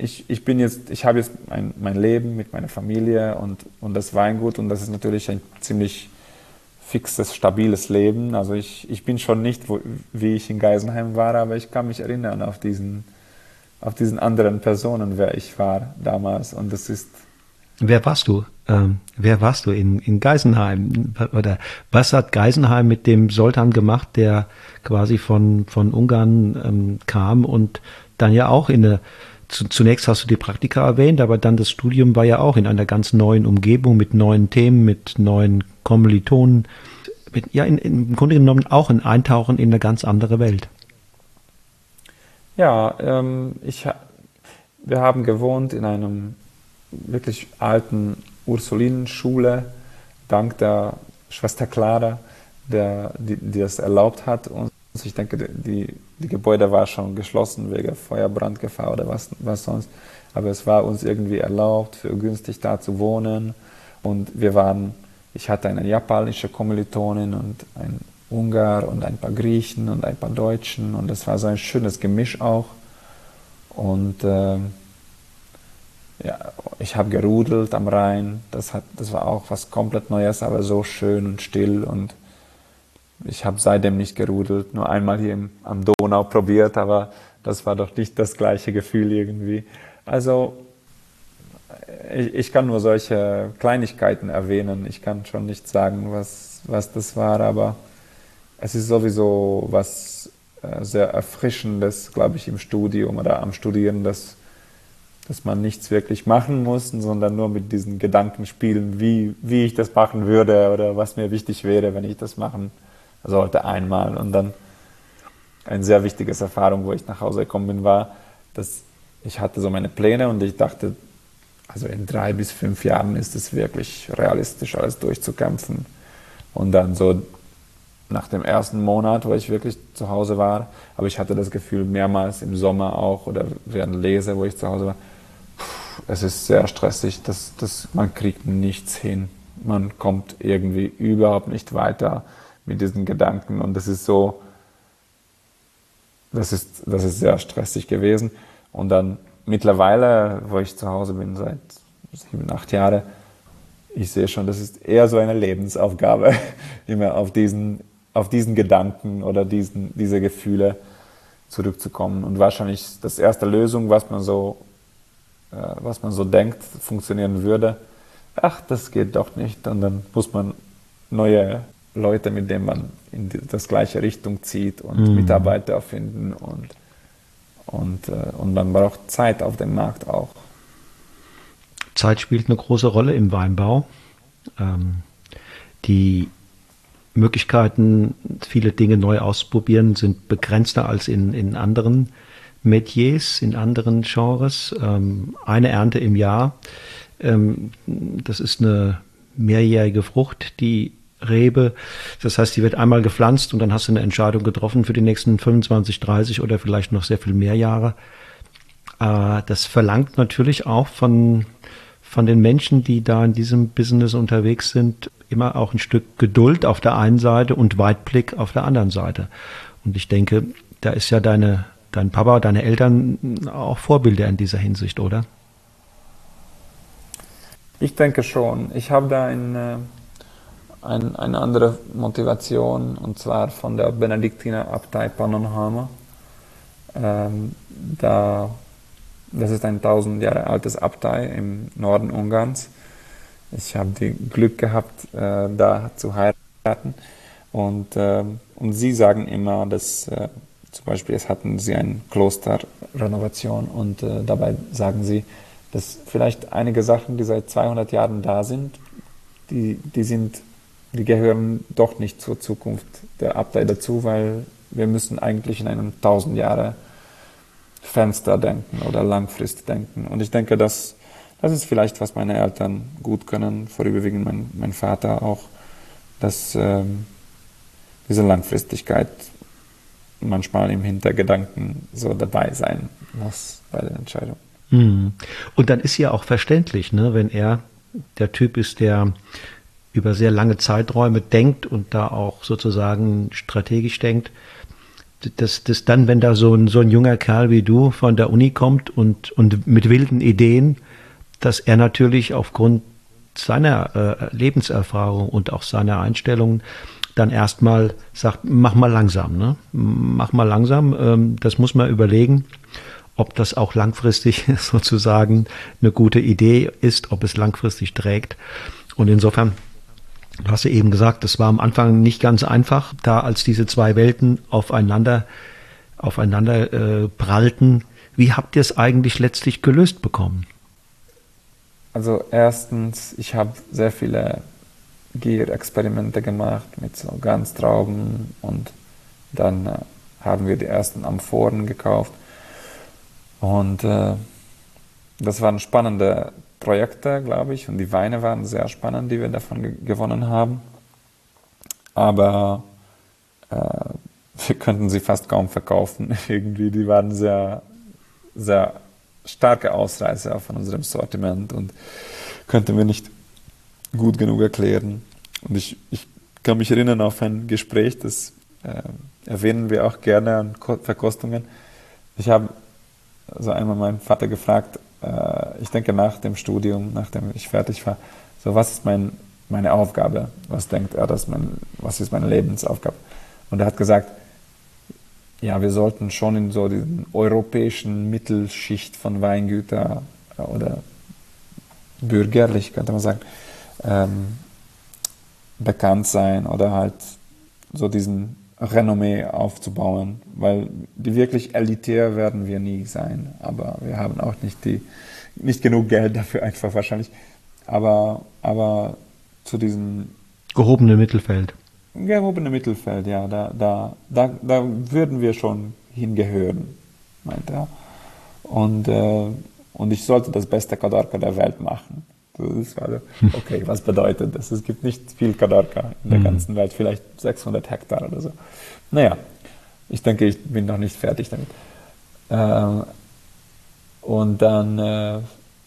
ich, ich bin jetzt, ich habe jetzt mein, mein Leben mit meiner Familie und, und das Weingut und das ist natürlich ein ziemlich fixes, stabiles Leben. Also ich, ich bin schon nicht, wo, wie ich in Geisenheim war, aber ich kann mich erinnern auf diesen, auf diesen anderen Personen, wer ich war damals und das ist... Wer warst du? Ähm, wer warst du in, in Geisenheim? Oder was hat Geisenheim mit dem Sultan gemacht, der quasi von, von Ungarn ähm, kam und dann ja auch in eine zunächst hast du die Praktika erwähnt, aber dann das Studium war ja auch in einer ganz neuen Umgebung mit neuen Themen, mit neuen Kommilitonen, mit, ja, in, im Grunde genommen auch ein Eintauchen in eine ganz andere Welt. Ja, ähm, ich, wir haben gewohnt in einem wirklich alten Ursulinenschule, dank der Schwester Clara, der, die, die das erlaubt hat. Und ich denke, die, die Gebäude war schon geschlossen wegen Feuerbrandgefahr oder was, was sonst. Aber es war uns irgendwie erlaubt, für günstig da zu wohnen. Und wir waren, ich hatte eine japanische Kommilitonin und ein Ungar und ein paar Griechen und ein paar Deutschen. Und es war so ein schönes Gemisch auch. Und äh, ja, ich habe gerudelt am Rhein. Das, hat, das war auch was komplett Neues, aber so schön und still und ich habe seitdem nicht gerudelt, nur einmal hier im, am Donau probiert, aber das war doch nicht das gleiche Gefühl irgendwie. Also ich, ich kann nur solche Kleinigkeiten erwähnen. Ich kann schon nicht sagen, was, was das war, aber es ist sowieso was äh, sehr Erfrischendes, glaube ich, im Studium oder am Studieren, dass, dass man nichts wirklich machen muss, sondern nur mit diesen Gedanken spielen, wie, wie ich das machen würde oder was mir wichtig wäre, wenn ich das machen würde sollte einmal. Und dann eine sehr wichtige Erfahrung, wo ich nach Hause gekommen bin, war, dass ich hatte so meine Pläne und ich dachte, also in drei bis fünf Jahren ist es wirklich realistisch, alles durchzukämpfen. Und dann so nach dem ersten Monat, wo ich wirklich zu Hause war, aber ich hatte das Gefühl mehrmals im Sommer auch oder während Lese, wo ich zu Hause war, es ist sehr stressig, das, das, man kriegt nichts hin. Man kommt irgendwie überhaupt nicht weiter mit diesen Gedanken. Und das ist so, das ist, das ist sehr stressig gewesen. Und dann mittlerweile, wo ich zu Hause bin, seit sieben, acht Jahren, ich sehe schon, das ist eher so eine Lebensaufgabe, immer auf diesen, auf diesen Gedanken oder diesen, diese Gefühle zurückzukommen. Und wahrscheinlich das erste Lösung, was man so, äh, was man so denkt, funktionieren würde, ach, das geht doch nicht. Und dann muss man neue Leute, mit denen man in die, das gleiche Richtung zieht und mhm. Mitarbeiter finden und, und, äh, und man braucht Zeit auf dem Markt auch. Zeit spielt eine große Rolle im Weinbau. Ähm, die Möglichkeiten, viele Dinge neu auszuprobieren, sind begrenzter als in, in anderen Metiers, in anderen Genres. Ähm, eine Ernte im Jahr. Ähm, das ist eine mehrjährige Frucht, die Rebe. Das heißt, die wird einmal gepflanzt und dann hast du eine Entscheidung getroffen für die nächsten 25, 30 oder vielleicht noch sehr viel mehr Jahre. Äh, das verlangt natürlich auch von, von den Menschen, die da in diesem Business unterwegs sind, immer auch ein Stück Geduld auf der einen Seite und Weitblick auf der anderen Seite. Und ich denke, da ist ja deine, dein Papa, deine Eltern auch Vorbilder in dieser Hinsicht, oder? Ich denke schon. Ich habe da eine, ein, eine andere Motivation und zwar von der Benediktinerabtei Pannonhalma. Ähm, da, das ist ein tausend Jahre altes Abtei im Norden Ungarns. Ich habe die Glück gehabt, äh, da zu heiraten. Und, äh, und sie sagen immer, dass äh, zum Beispiel es hatten sie eine Klosterrenovation und äh, dabei sagen sie, dass vielleicht einige Sachen, die seit 200 Jahren da sind, die, die sind, die gehören doch nicht zur Zukunft der Abtei dazu, weil wir müssen eigentlich in einem 1000 Jahre Fenster denken oder langfristig denken. Und ich denke, das, das ist vielleicht, was meine Eltern gut können, vorüberwiegend mein, mein Vater auch, dass ähm, diese Langfristigkeit manchmal im Hintergedanken so dabei sein muss bei den Entscheidungen. Hm. Und dann ist ja auch verständlich, ne, wenn er der Typ ist, der über sehr lange Zeiträume denkt und da auch sozusagen strategisch denkt, dass, dass dann, wenn da so ein, so ein junger Kerl wie du von der Uni kommt und, und mit wilden Ideen, dass er natürlich aufgrund seiner äh, Lebenserfahrung und auch seiner Einstellungen dann erstmal sagt, mach mal langsam, ne? Mach mal langsam, ähm, das muss man überlegen ob das auch langfristig sozusagen eine gute Idee ist, ob es langfristig trägt. Und insofern, du hast ja eben gesagt, das war am Anfang nicht ganz einfach, da als diese zwei Welten aufeinander, aufeinander äh, prallten. Wie habt ihr es eigentlich letztlich gelöst bekommen? Also erstens, ich habe sehr viele Gier-Experimente gemacht mit so Ganztrauben und dann äh, haben wir die ersten Amphoren gekauft und äh, das waren spannende Projekte, glaube ich, und die Weine waren sehr spannend, die wir davon ge gewonnen haben. Aber äh, wir könnten sie fast kaum verkaufen. Irgendwie, die waren sehr, sehr starke Ausreißer von unserem Sortiment und könnten wir nicht gut genug erklären. Und ich, ich kann mich erinnern auf ein Gespräch, das äh, erwähnen wir auch gerne an Verkostungen. Ich habe also einmal meinen Vater gefragt, äh, ich denke nach dem Studium, nachdem ich fertig war, so was ist mein, meine Aufgabe? Was denkt er, dass mein, was ist meine Lebensaufgabe? Und er hat gesagt, ja, wir sollten schon in so diesen europäischen Mittelschicht von Weingüter äh, oder bürgerlich, könnte man sagen, ähm, bekannt sein oder halt so diesen Renommee aufzubauen, weil die wirklich elitär werden wir nie sein, aber wir haben auch nicht die nicht genug Geld dafür einfach wahrscheinlich, aber aber zu diesem gehobenen Mittelfeld. Gehobene Mittelfeld, ja, da da da da würden wir schon hingehören, meint er. Und äh, und ich sollte das beste Kadarka der Welt machen. Das war okay, was bedeutet das? Es gibt nicht viel Kadarka in der mhm. ganzen Welt, vielleicht 600 Hektar oder so. Naja, ich denke, ich bin noch nicht fertig damit. Äh, und dann, äh,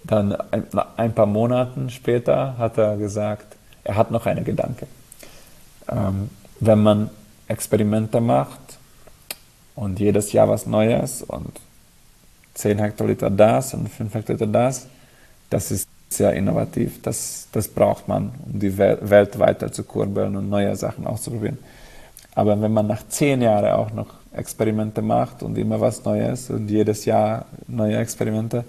dann ein, ein, paar Monaten später hat er gesagt, er hat noch einen Gedanke. Ähm, wenn man Experimente macht und jedes Jahr was Neues und 10 Hektoliter das und 5 Hektoliter das, das ist sehr innovativ. Das, das braucht man, um die Welt weiter zu kurbeln und neue Sachen auszuprobieren. Aber wenn man nach zehn Jahren auch noch Experimente macht und immer was Neues und jedes Jahr neue Experimente,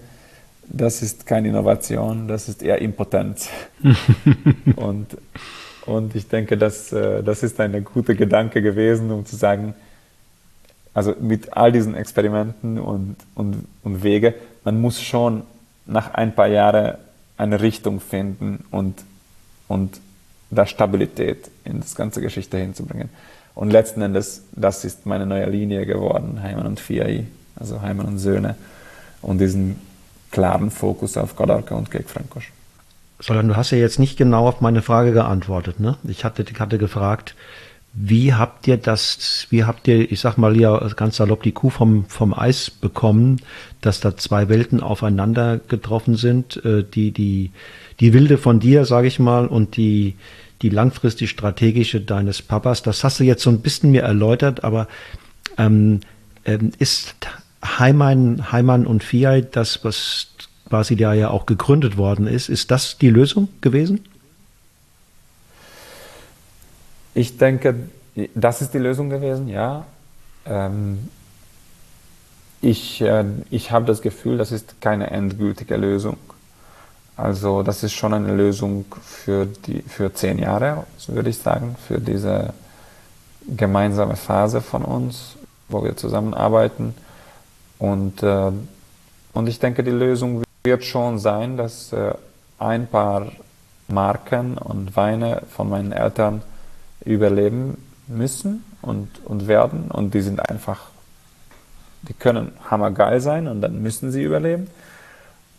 das ist keine Innovation, das ist eher Impotenz. und, und ich denke, das, äh, das ist ein guter Gedanke gewesen, um zu sagen, also mit all diesen Experimenten und, und, und Wege, man muss schon nach ein paar Jahren eine Richtung finden und, und da Stabilität in das ganze Geschichte hinzubringen. Und letzten Endes, das ist meine neue Linie geworden, Heimann und FIAI. also Heimann und Söhne, und diesen klaren Fokus auf Kadarka und Kek Frankosch. Sondern du hast ja jetzt nicht genau auf meine Frage geantwortet. Ne? Ich hatte, hatte gefragt, wie habt ihr das, wie habt ihr, ich sag mal ja ganz salopp, die Kuh vom, vom Eis bekommen, dass da zwei Welten aufeinander getroffen sind, äh, die, die, die wilde von dir, sage ich mal, und die, die langfristig strategische deines Papas. Das hast du jetzt so ein bisschen mir erläutert, aber ähm, ähm, ist Heimann, Heimann und Fiat das, was quasi da ja auch gegründet worden ist, ist das die Lösung gewesen? Ich denke, das ist die Lösung gewesen, ja. Ähm, ich äh, ich habe das Gefühl, das ist keine endgültige Lösung. Also das ist schon eine Lösung für, die, für zehn Jahre, würde ich sagen, für diese gemeinsame Phase von uns, wo wir zusammenarbeiten. Und, äh, und ich denke, die Lösung wird schon sein, dass äh, ein paar Marken und Weine von meinen Eltern überleben müssen und, und werden. Und die sind einfach, die können hammergeil sein und dann müssen sie überleben.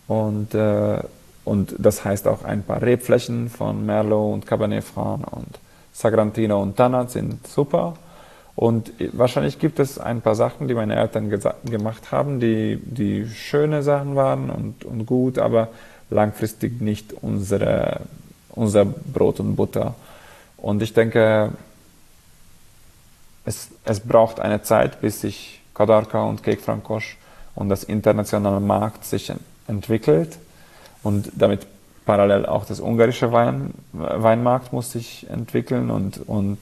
Und, äh, und das heißt auch ein paar Rebflächen von Merlot und Cabernet Franc und Sagrantino und Tannat sind super. Und wahrscheinlich gibt es ein paar Sachen, die meine Eltern gemacht haben, die, die schöne Sachen waren und, und gut, aber langfristig nicht unsere, unser Brot und Butter. Und ich denke, es, es braucht eine Zeit, bis sich Kadarka und Cake Francoche und das internationale Markt sich entwickelt und damit parallel auch das ungarische Wein, Weinmarkt muss sich entwickeln und, und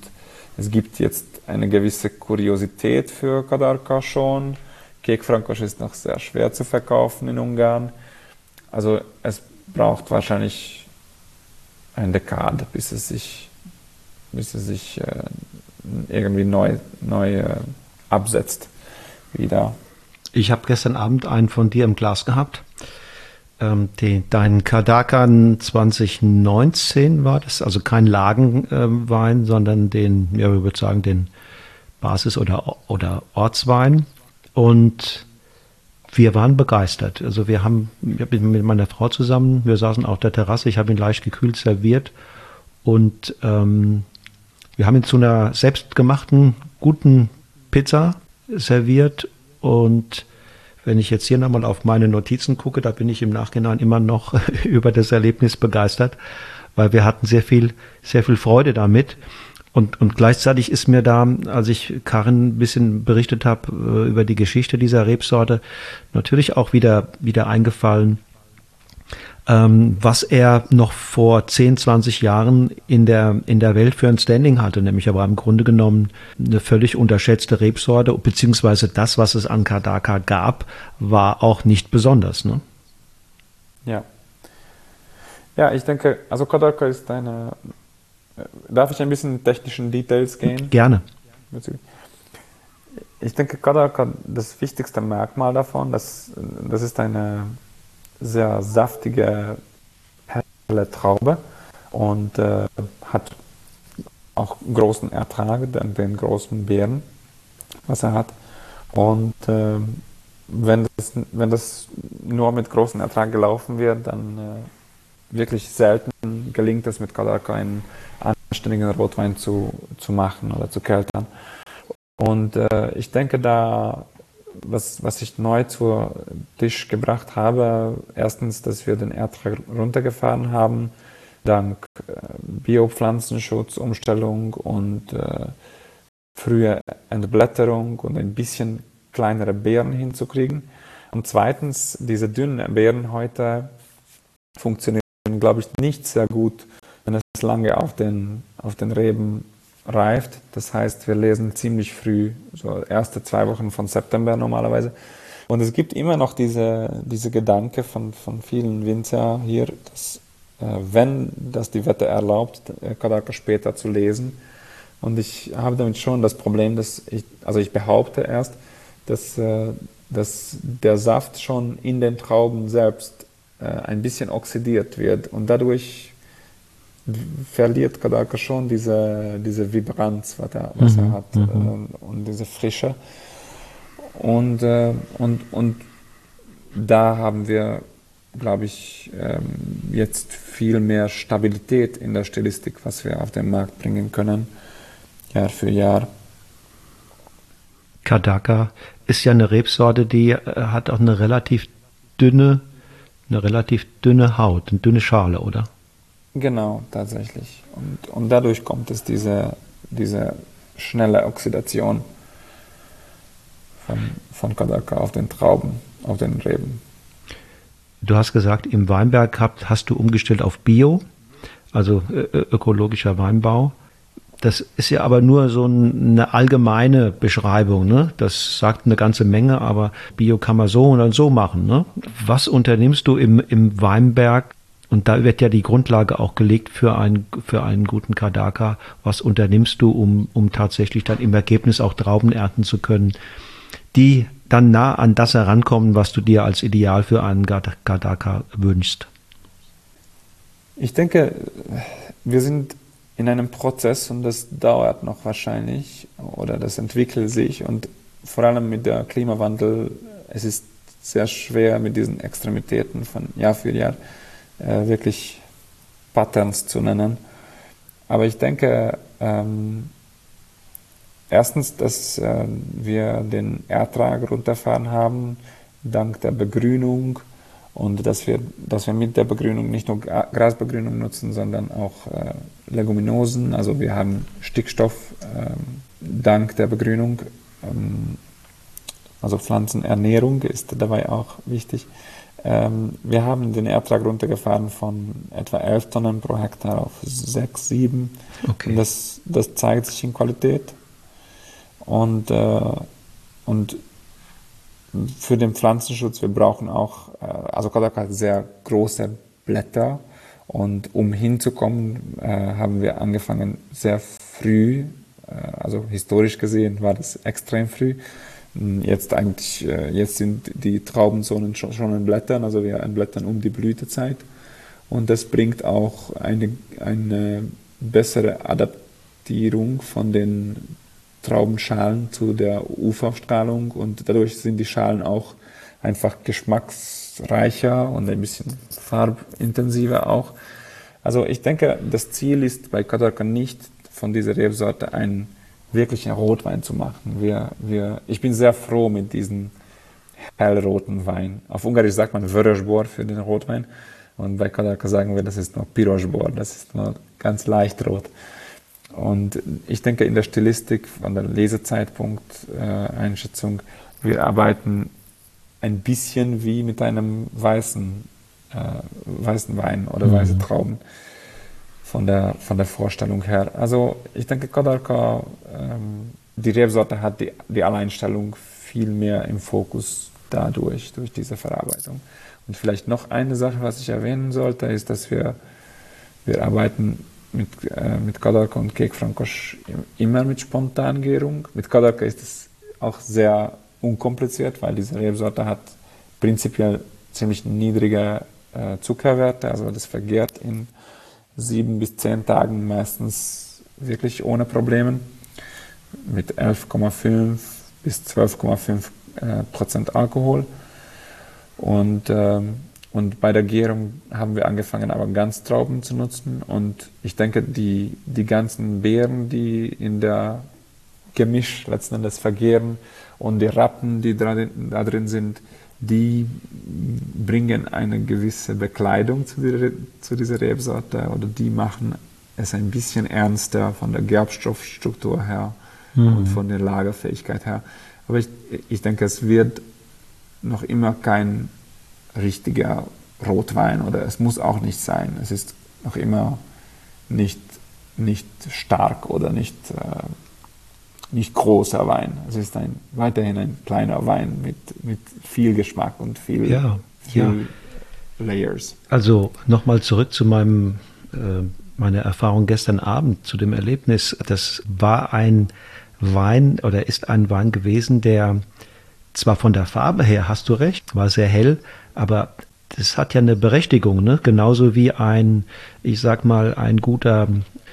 es gibt jetzt eine gewisse Kuriosität für Kadarka schon. Cake Francoche ist noch sehr schwer zu verkaufen in Ungarn. Also es braucht wahrscheinlich eine Dekade, bis es sich bis es sich äh, irgendwie neu, neu äh, absetzt wieder. Ich habe gestern Abend einen von dir im Glas gehabt. Ähm, den, dein Kadakan 2019 war das, also kein Lagenwein, äh, sondern den, ja, ich würde sagen, den Basis- oder, oder Ortswein. Und wir waren begeistert. Also wir haben, ich bin mit meiner Frau zusammen, wir saßen auf der Terrasse, ich habe ihn leicht gekühlt serviert und ähm, wir haben ihn zu einer selbstgemachten, guten Pizza serviert und wenn ich jetzt hier nochmal auf meine Notizen gucke, da bin ich im Nachhinein immer noch über das Erlebnis begeistert, weil wir hatten sehr viel, sehr viel Freude damit. Und, und gleichzeitig ist mir da, als ich Karin ein bisschen berichtet habe äh, über die Geschichte dieser Rebsorte, natürlich auch wieder, wieder eingefallen, ähm, was er noch vor 10, 20 Jahren in der, in der Welt für ein Standing hatte, nämlich aber im Grunde genommen eine völlig unterschätzte Rebsorte, beziehungsweise das, was es an Kadaka gab, war auch nicht besonders. Ne? Ja. Ja, ich denke, also Kadaka ist eine. Äh, darf ich ein bisschen in technischen Details gehen? Gerne. Ich denke, Kadaka, das wichtigste Merkmal davon, das, das ist eine sehr saftige, helle Traube und äh, hat auch großen Ertrag, den, den großen Beeren, was er hat. Und äh, wenn, das, wenn das nur mit großem Ertrag gelaufen wird, dann äh, wirklich selten gelingt es mit Kadarka einen anständigen Rotwein zu, zu machen oder zu keltern. Und äh, ich denke, da was, was ich neu zu Tisch gebracht habe, erstens, dass wir den Ertrag runtergefahren haben, dank äh, Biopflanzenschutzumstellung und äh, frühe Entblätterung und ein bisschen kleinere Beeren hinzukriegen. Und zweitens, diese dünnen Beeren heute funktionieren, glaube ich, nicht sehr gut, wenn es lange auf den, auf den Reben reift. Das heißt, wir lesen ziemlich früh, so erste zwei Wochen von September normalerweise. Und es gibt immer noch diese, diese Gedanke von, von vielen Winzer hier, dass äh, wenn das die Wette erlaubt, Kadaka später zu lesen. Und ich habe damit schon das Problem, dass ich, also ich behaupte erst, dass, äh, dass der Saft schon in den Trauben selbst äh, ein bisschen oxidiert wird und dadurch verliert Kadaka schon diese, diese Vibranz, was er, was mhm. er hat mhm. und diese Frische. Und, äh, und, und da haben wir, glaube ich, ähm, jetzt viel mehr Stabilität in der Stilistik, was wir auf den Markt bringen können, Jahr für Jahr. Kadaka ist ja eine Rebsorte, die äh, hat auch eine relativ dünne, eine relativ dünne Haut, eine dünne Schale, oder? Genau, tatsächlich. Und, und dadurch kommt es diese, diese schnelle Oxidation von, von Kadaka auf den Trauben, auf den Reben. Du hast gesagt, im Weinberg habt, hast du umgestellt auf Bio, also ökologischer Weinbau. Das ist ja aber nur so eine allgemeine Beschreibung. Ne? Das sagt eine ganze Menge, aber Bio kann man so und so machen. Ne? Was unternimmst du im, im Weinberg? Und da wird ja die Grundlage auch gelegt für einen, für einen guten Kadaka. Was unternimmst du, um, um tatsächlich dann im Ergebnis auch Trauben ernten zu können, die dann nah an das herankommen, was du dir als Ideal für einen Kadaka wünschst? Ich denke, wir sind in einem Prozess und das dauert noch wahrscheinlich oder das entwickelt sich und vor allem mit der Klimawandel, es ist sehr schwer mit diesen Extremitäten von Jahr für Jahr wirklich Patterns zu nennen. Aber ich denke, ähm, erstens, dass äh, wir den Ertrag runterfahren haben, dank der Begrünung und dass wir, dass wir mit der Begrünung nicht nur Grasbegrünung nutzen, sondern auch äh, Leguminosen. Also wir haben Stickstoff äh, dank der Begrünung. Ähm, also Pflanzenernährung ist dabei auch wichtig. Ähm, wir haben den Ertrag runtergefahren von etwa 11 Tonnen pro Hektar auf 6, 7. Okay. Und das, das zeigt sich in Qualität. Und, äh, und für den Pflanzenschutz, wir brauchen auch, äh, also Kodak hat sehr große Blätter und um hinzukommen, äh, haben wir angefangen sehr früh, äh, also historisch gesehen war das extrem früh. Jetzt eigentlich, äh, jetzt sind die Traubenzonen schon, schon in Blättern, also wir Blättern um die Blütezeit. Und das bringt auch eine, eine bessere Adaptierung von den Traubenschalen zu der UV-Strahlung und dadurch sind die Schalen auch einfach geschmacksreicher und ein bisschen farbintensiver auch. Also ich denke, das Ziel ist bei Katarka nicht von dieser Rebsorte einen wirklichen Rotwein zu machen. Wir, wir, ich bin sehr froh mit diesem hellroten Wein. Auf Ungarisch sagt man Vörösbor für den Rotwein und bei Kadarka sagen wir, das ist nur Pirosbor, das ist nur ganz leicht rot. Und ich denke, in der Stilistik, von der Lesezeitpunkt-Einschätzung, äh, wir arbeiten ein bisschen wie mit einem weißen, äh, weißen Wein oder mhm. weiße Trauben von der, von der Vorstellung her. Also ich denke, Kodarka, ähm, die Rebsorte hat die, die Alleinstellung viel mehr im Fokus dadurch, durch diese Verarbeitung. Und vielleicht noch eine Sache, was ich erwähnen sollte, ist, dass wir, wir arbeiten mit, äh, mit Kadarka und Cake Francosch immer mit Spontangärung. Mit Kadarka ist es auch sehr unkompliziert, weil diese Rebsorte hat prinzipiell ziemlich niedrige äh, Zuckerwerte, also das vergärt in sieben bis zehn Tagen meistens wirklich ohne Probleme mit 11,5 bis 12,5 äh, Prozent Alkohol und ähm, und bei der Gärung haben wir angefangen, aber Ganztrauben zu nutzen. Und ich denke, die, die ganzen Beeren, die in der Gemisch letzten Endes vergären und die Rappen, die da drin sind, die bringen eine gewisse Bekleidung zu, die, zu dieser Rebsorte oder die machen es ein bisschen ernster von der Gerbstoffstruktur her mhm. und von der Lagerfähigkeit her. Aber ich, ich denke, es wird noch immer kein richtiger Rotwein oder es muss auch nicht sein. Es ist noch immer nicht, nicht stark oder nicht, äh, nicht großer Wein. Es ist ein, weiterhin ein kleiner Wein mit, mit viel Geschmack und viel, ja, viel ja. Layers. Also nochmal zurück zu meinem, äh, meiner Erfahrung gestern Abend, zu dem Erlebnis. Das war ein Wein oder ist ein Wein gewesen, der zwar von der Farbe her, hast du recht, war sehr hell, aber das hat ja eine Berechtigung, ne? Genauso wie ein, ich sag mal, ein guter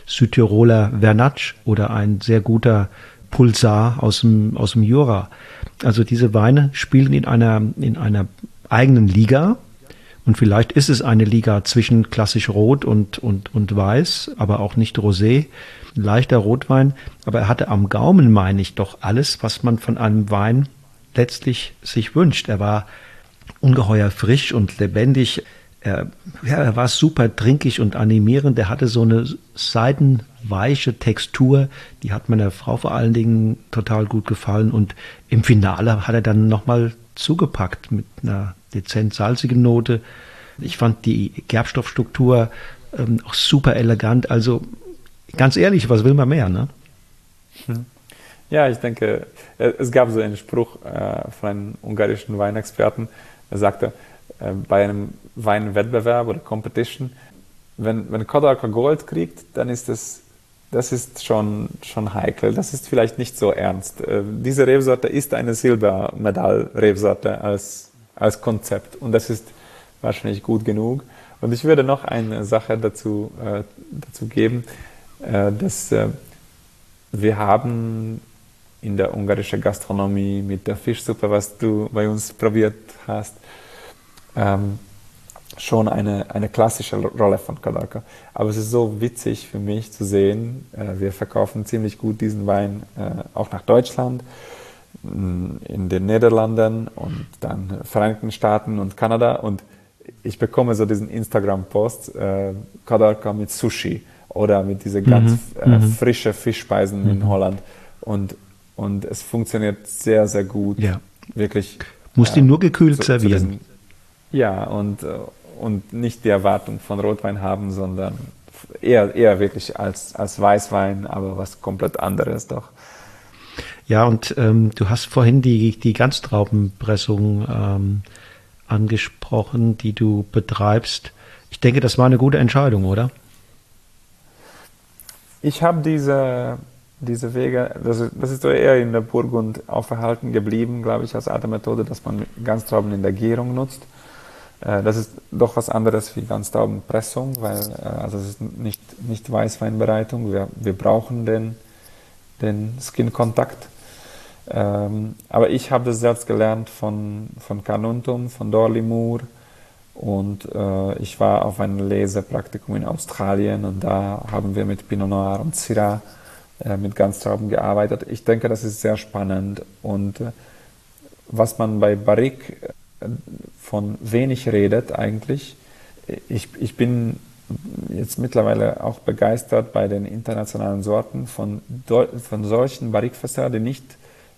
Südtiroler Vernatsch oder ein sehr guter Pulsar aus dem, aus dem Jura. Also diese Weine spielen in einer, in einer eigenen Liga. Und vielleicht ist es eine Liga zwischen klassisch Rot und, und, und Weiß, aber auch nicht Rosé. Leichter Rotwein. Aber er hatte am Gaumen, meine ich, doch alles, was man von einem Wein letztlich sich wünscht. Er war ungeheuer frisch und lebendig. Er, ja, er war super trinkig und animierend. Er hatte so eine seidenweiche Textur. Die hat meiner Frau vor allen Dingen total gut gefallen. Und im Finale hat er dann nochmal zugepackt mit einer dezent salzigen Note. Ich fand die Gerbstoffstruktur ähm, auch super elegant. Also ganz ehrlich, was will man mehr, ne? Hm. Ja, ich denke, es gab so einen Spruch äh, von einem ungarischen Weinexperten. Er sagte, äh, bei einem Weinwettbewerb oder Competition, wenn, wenn Kodaka Gold kriegt, dann ist das, das ist schon, schon heikel. Das ist vielleicht nicht so ernst. Äh, diese Rebsorte ist eine Silbermedall-Rebsorte als, als Konzept und das ist wahrscheinlich gut genug. Und ich würde noch eine Sache dazu, äh, dazu geben, äh, dass wir haben in der ungarischen Gastronomie mit der Fischsuppe, was du bei uns probiert hast, ähm, schon eine, eine klassische Rolle von Kadaka. Aber es ist so witzig für mich zu sehen, äh, wir verkaufen ziemlich gut diesen Wein äh, auch nach Deutschland, mm, in den Niederlanden und dann Vereinigten Staaten und Kanada und ich bekomme so diesen Instagram-Post, äh, Kadaka mit Sushi oder mit diesen ganz mhm. äh, mhm. frischen Fischspeisen mhm. in Holland und und es funktioniert sehr, sehr gut. Ja. Wirklich. Muss die nur gekühlt zu, servieren. Zu ja, und, äh, und nicht die Erwartung von Rotwein haben, sondern eher, eher wirklich als, als Weißwein, aber was komplett anderes doch. Ja, und ähm, du hast vorhin die, die Ganztraubenpressung ähm, angesprochen, die du betreibst. Ich denke, das war eine gute Entscheidung, oder? Ich habe diese diese Wege, das ist, das ist so eher in der Burgund auferhalten geblieben, glaube ich, als Atemethode, dass man Ganztrauben in der Gärung nutzt. Äh, das ist doch was anderes wie Ganztraubenpressung, weil äh, also es ist nicht, nicht Weißweinbereitung. Wir, wir brauchen den, den Skin-Kontakt. Ähm, aber ich habe das selbst gelernt von, von Carnuntum, von Dorlimur und äh, ich war auf einem Lesepraktikum in Australien und da haben wir mit Pinot Noir und Syrah äh, mit Ganztrauben gearbeitet. Ich denke, das ist sehr spannend und äh, was man bei Barrique von wenig redet eigentlich, ich, ich bin jetzt mittlerweile auch begeistert bei den internationalen Sorten von, von solchen Barrique-Fässern, die nicht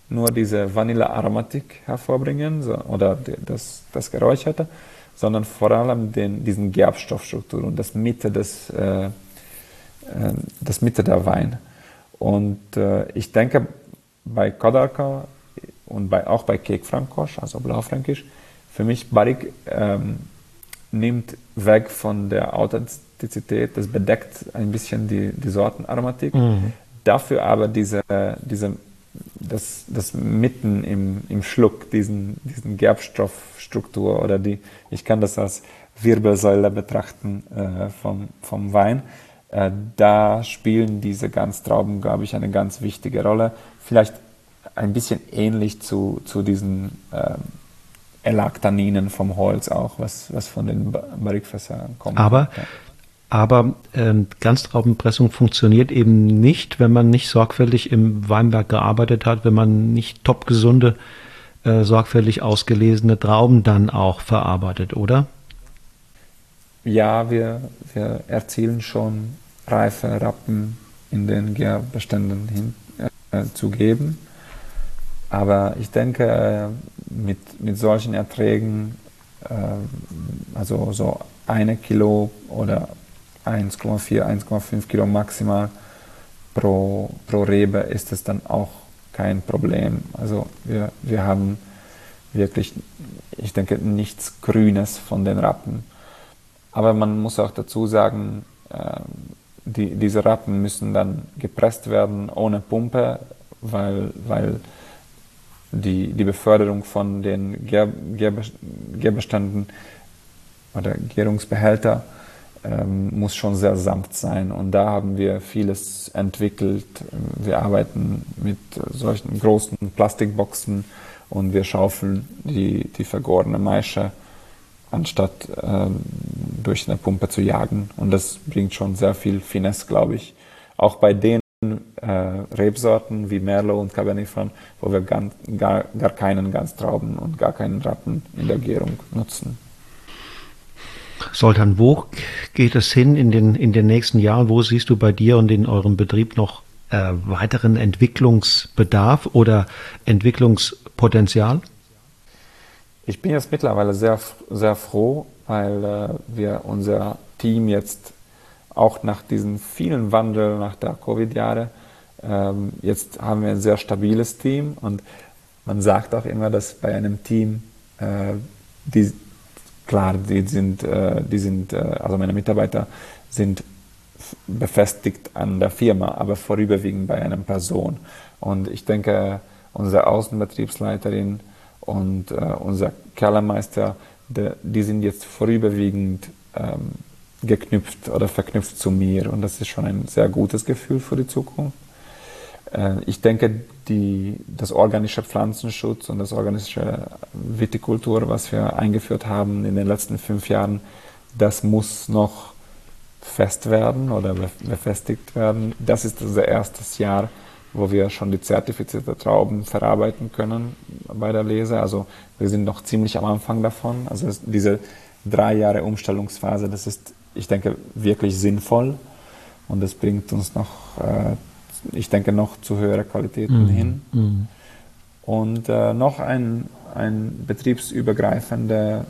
nur diese Vanille-Aromatik hervorbringen so, oder das, das Geräucherte, sondern vor allem den, diesen Gerbstoffstruktur und das Mitte des, äh, das Mitte der Wein. Und äh, ich denke, bei Kadarka und bei, auch bei Kek Frankosch, also Blaufränkisch, für mich Barik ähm, nimmt weg von der Authentizität, das bedeckt ein bisschen die, die Sortenaromatik. Mhm. Dafür aber diese, diese, das, das Mitten im, im Schluck, diesen, diesen Gerbstoffstruktur oder die, ich kann das als Wirbelsäule betrachten äh, vom, vom Wein. Äh, da spielen diese Ganztrauben, glaube ich, eine ganz wichtige Rolle. Vielleicht ein bisschen ähnlich zu, zu diesen äh, Elaktaninen vom Holz auch, was, was von den Barrikfässern kommt. Aber, ja. aber ähm, Ganztraubenpressung funktioniert eben nicht, wenn man nicht sorgfältig im Weinberg gearbeitet hat, wenn man nicht topgesunde, äh, sorgfältig ausgelesene Trauben dann auch verarbeitet, oder? Ja, wir, wir erzielen schon reife Rappen in den Gärbeständen hin, äh, zu geben. Aber ich denke, äh, mit, mit solchen Erträgen, äh, also so eine Kilo oder 1,4, 1,5 Kilo maximal pro, pro Rebe ist es dann auch kein Problem. Also wir, wir haben wirklich, ich denke, nichts Grünes von den Rappen. Aber man muss auch dazu sagen, ähm, die, diese Rappen müssen dann gepresst werden ohne Pumpe, weil, weil die, die Beförderung von den Gärbeständen oder Gärungsbehälter ähm, muss schon sehr sanft sein. Und da haben wir vieles entwickelt. Wir arbeiten mit solchen großen Plastikboxen und wir schaufeln die, die vergorene Maische, anstatt äh, durch eine Pumpe zu jagen. Und das bringt schon sehr viel Finesse, glaube ich. Auch bei den äh, Rebsorten wie Merlot und Cabernet Franc, wo wir gar, gar, gar keinen Ganztrauben und gar keinen Rappen in der Gärung nutzen. Soltan, wo geht es hin in den, in den nächsten Jahren? Wo siehst du bei dir und in eurem Betrieb noch äh, weiteren Entwicklungsbedarf oder Entwicklungspotenzial? Ich bin jetzt mittlerweile sehr, sehr froh, weil äh, wir unser Team jetzt auch nach diesen vielen Wandel nach der Covid-Jahre, ähm, jetzt haben wir ein sehr stabiles Team und man sagt auch immer, dass bei einem Team äh, die klar, die sind, äh, die sind, äh, also meine Mitarbeiter sind befestigt an der Firma, aber vorüberwiegend bei einer Person. Und ich denke, unsere Außenbetriebsleiterin und äh, unser Kellermeister, de, die sind jetzt vorüberwiegend ähm, geknüpft oder verknüpft zu mir. Und das ist schon ein sehr gutes Gefühl für die Zukunft. Äh, ich denke, die, das organische Pflanzenschutz und das organische Vitikultur, was wir eingeführt haben in den letzten fünf Jahren, das muss noch fest werden oder befestigt werden. Das ist unser erstes Jahr, wo wir schon die zertifizierte Trauben verarbeiten können bei der Lese. Also wir sind noch ziemlich am Anfang davon. Also diese drei Jahre Umstellungsphase, das ist, ich denke, wirklich sinnvoll und das bringt uns noch äh, ich denke, noch zu höheren Qualitäten mhm. hin. Mhm. Und äh, noch ein, ein betriebsübergreifende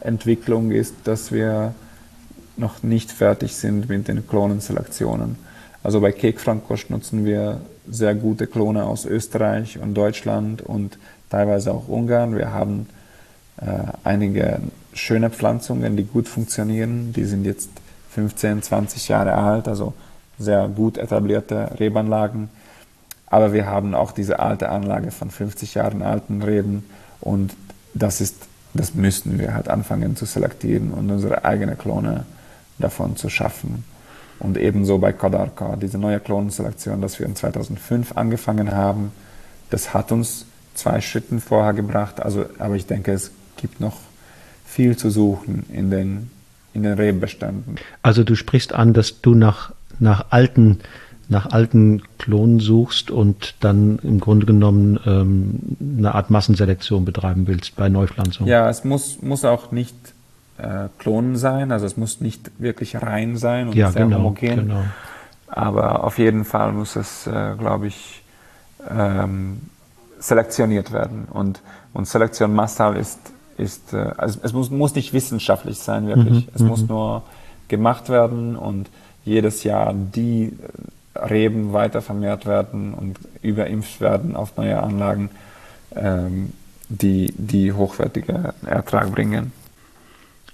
Entwicklung ist, dass wir noch nicht fertig sind mit den Klonenselektionen. Also bei Cake Frankosch nutzen wir sehr gute Klone aus Österreich und Deutschland und teilweise auch Ungarn. Wir haben einige schöne Pflanzungen, die gut funktionieren. Die sind jetzt 15, 20 Jahre alt, also sehr gut etablierte Rebanlagen. Aber wir haben auch diese alte Anlage von 50 Jahren alten Reben und das ist, das müssten wir halt anfangen zu selektieren und unsere eigene Klone davon zu schaffen. Und ebenso bei Kodarka, diese neue Klonenselektion, das wir in 2005 angefangen haben, das hat uns zwei Schritten vorher gebracht. Also, aber ich denke, es gibt noch viel zu suchen in den, in den Rebbeständen. Also du sprichst an, dass du nach nach alten nach alten Klonen suchst und dann im Grunde genommen ähm, eine Art Massenselektion betreiben willst bei Neupflanzung. Ja, es muss, muss auch nicht äh, Klonen sein, also es muss nicht wirklich rein sein und ja, sehr genau, homogen. Genau. Aber auf jeden Fall muss es, äh, glaube ich, ähm, selektioniert werden. Und, und Selektion Massal ist, ist äh, also es muss, muss nicht wissenschaftlich sein, wirklich. Mhm, es muss mhm. nur gemacht werden und jedes Jahr die Reben weiter vermehrt werden und überimpft werden auf neue Anlagen, ähm, die, die hochwertige Ertrag bringen.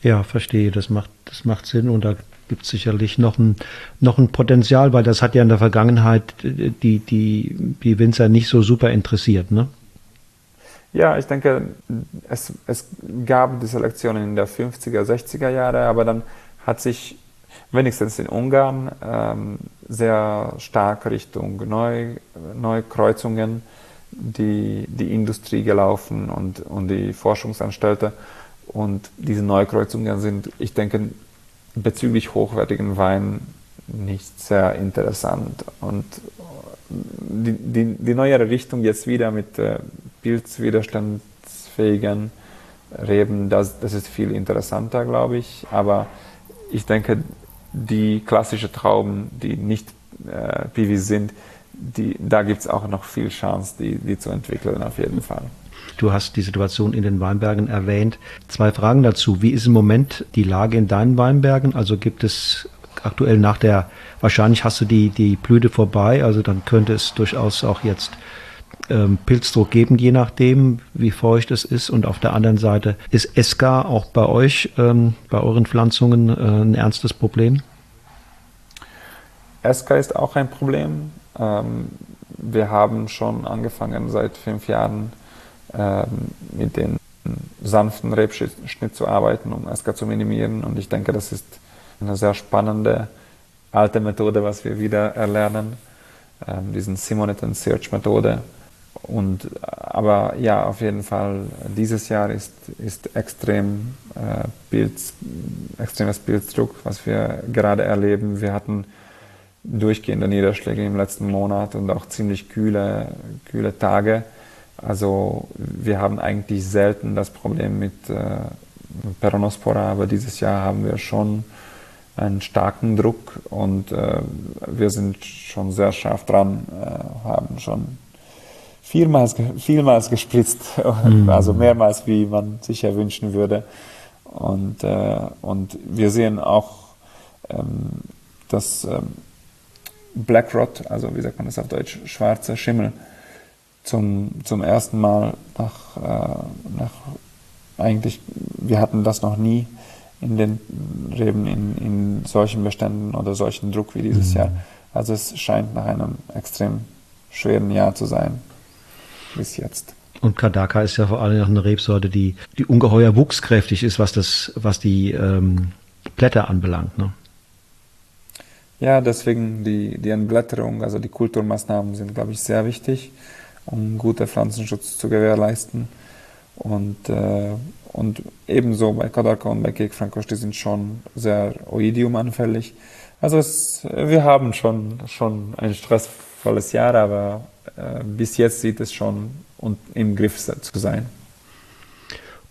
Ja, verstehe. Das macht, das macht Sinn und da gibt es sicherlich noch ein, noch ein Potenzial, weil das hat ja in der Vergangenheit die, die, die Winzer nicht so super interessiert, ne? Ja, ich denke, es, es gab die Selektionen in der 50er, 60er Jahre, aber dann hat sich wenigstens in Ungarn, ähm, sehr stark Richtung Neu, Neukreuzungen die, die Industrie gelaufen und, und die Forschungsanstalten. Und diese Neukreuzungen sind, ich denke, bezüglich hochwertigen Wein nicht sehr interessant. Und die, die, die neuere Richtung jetzt wieder mit äh, pilzwiderstandsfähigen Reben, das, das ist viel interessanter, glaube ich. Aber ich denke, die klassischen Trauben, die nicht äh, Piwi sind, die, da gibt es auch noch viel Chance, die, die zu entwickeln, auf jeden Fall. Du hast die Situation in den Weinbergen erwähnt. Zwei Fragen dazu. Wie ist im Moment die Lage in deinen Weinbergen? Also gibt es aktuell nach der, wahrscheinlich hast du die, die Blüte vorbei, also dann könnte es durchaus auch jetzt ähm, Pilzdruck geben, je nachdem, wie feucht es ist. Und auf der anderen Seite ist Eska auch bei euch, ähm, bei euren Pflanzungen äh, ein ernstes Problem? Eska ist auch ein Problem. Ähm, wir haben schon angefangen seit fünf Jahren ähm, mit dem sanften Rebschnitt zu arbeiten, um Eska zu minimieren. Und ich denke, das ist eine sehr spannende alte Methode, was wir wieder erlernen, ähm, diesen Simonetten Search Methode. Und, aber ja, auf jeden Fall, dieses Jahr ist, ist extrem, äh, Bild, extremes Bilddruck, was wir gerade erleben. Wir hatten durchgehende Niederschläge im letzten Monat und auch ziemlich kühle, kühle Tage. Also wir haben eigentlich selten das Problem mit äh, Peronospora, aber dieses Jahr haben wir schon einen starken Druck und äh, wir sind schon sehr scharf dran, äh, haben schon vielmals, vielmals gespritzt, mhm. also mehrmals, wie man sich ja wünschen würde. Und, äh, und wir sehen auch, ähm, dass ähm, Black Rot, also wie sagt man das auf Deutsch, schwarzer Schimmel, zum, zum ersten Mal nach, äh, nach eigentlich, wir hatten das noch nie in den Reben in, in solchen Beständen oder solchen Druck wie dieses mhm. Jahr. Also es scheint nach einem extrem schweren Jahr zu sein bis jetzt. Und Kadaka ist ja vor allem noch eine Rebsorte, die, die ungeheuer wuchskräftig ist, was das, was die ähm, Blätter anbelangt. Ne? Ja, deswegen die, die Entblätterung, also die Kulturmaßnahmen sind, glaube ich, sehr wichtig, um guten Pflanzenschutz zu gewährleisten. Und, äh, und ebenso bei Kadaka und bei Cake Francoche, die sind schon sehr oidiumanfällig. Also es, wir haben schon, schon ein stressvolles Jahr, aber äh, bis jetzt sieht es schon und im Griff zu sein.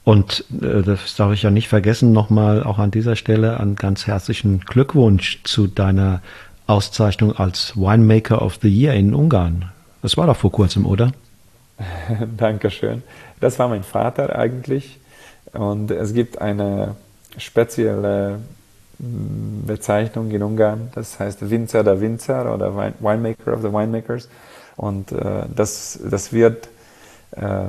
Und äh, das darf ich ja nicht vergessen, nochmal auch an dieser Stelle einen ganz herzlichen Glückwunsch zu deiner Auszeichnung als Winemaker of the Year in Ungarn. Das war doch vor kurzem, oder? Dankeschön. Das war mein Vater eigentlich. Und es gibt eine spezielle mm, Bezeichnung in Ungarn, das heißt Winzer der Winzer oder Winemaker of the Winemakers. Und äh, das, das wird äh,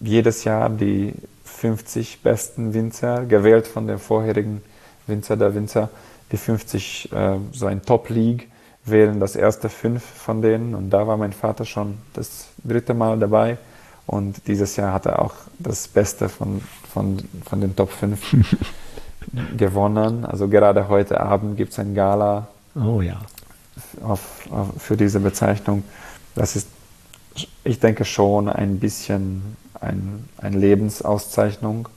jedes Jahr die 50 besten Winzer, gewählt von den vorherigen Winzer der Winzer, die 50, äh, so ein Top-League, wählen das erste fünf von denen. Und da war mein Vater schon das dritte Mal dabei. Und dieses Jahr hat er auch das Beste von, von, von den Top 5 gewonnen. Also gerade heute Abend gibt es ein Gala oh, ja. auf, auf, für diese Bezeichnung das ist, ich denke schon ein bisschen ein, eine Lebensauszeichnung.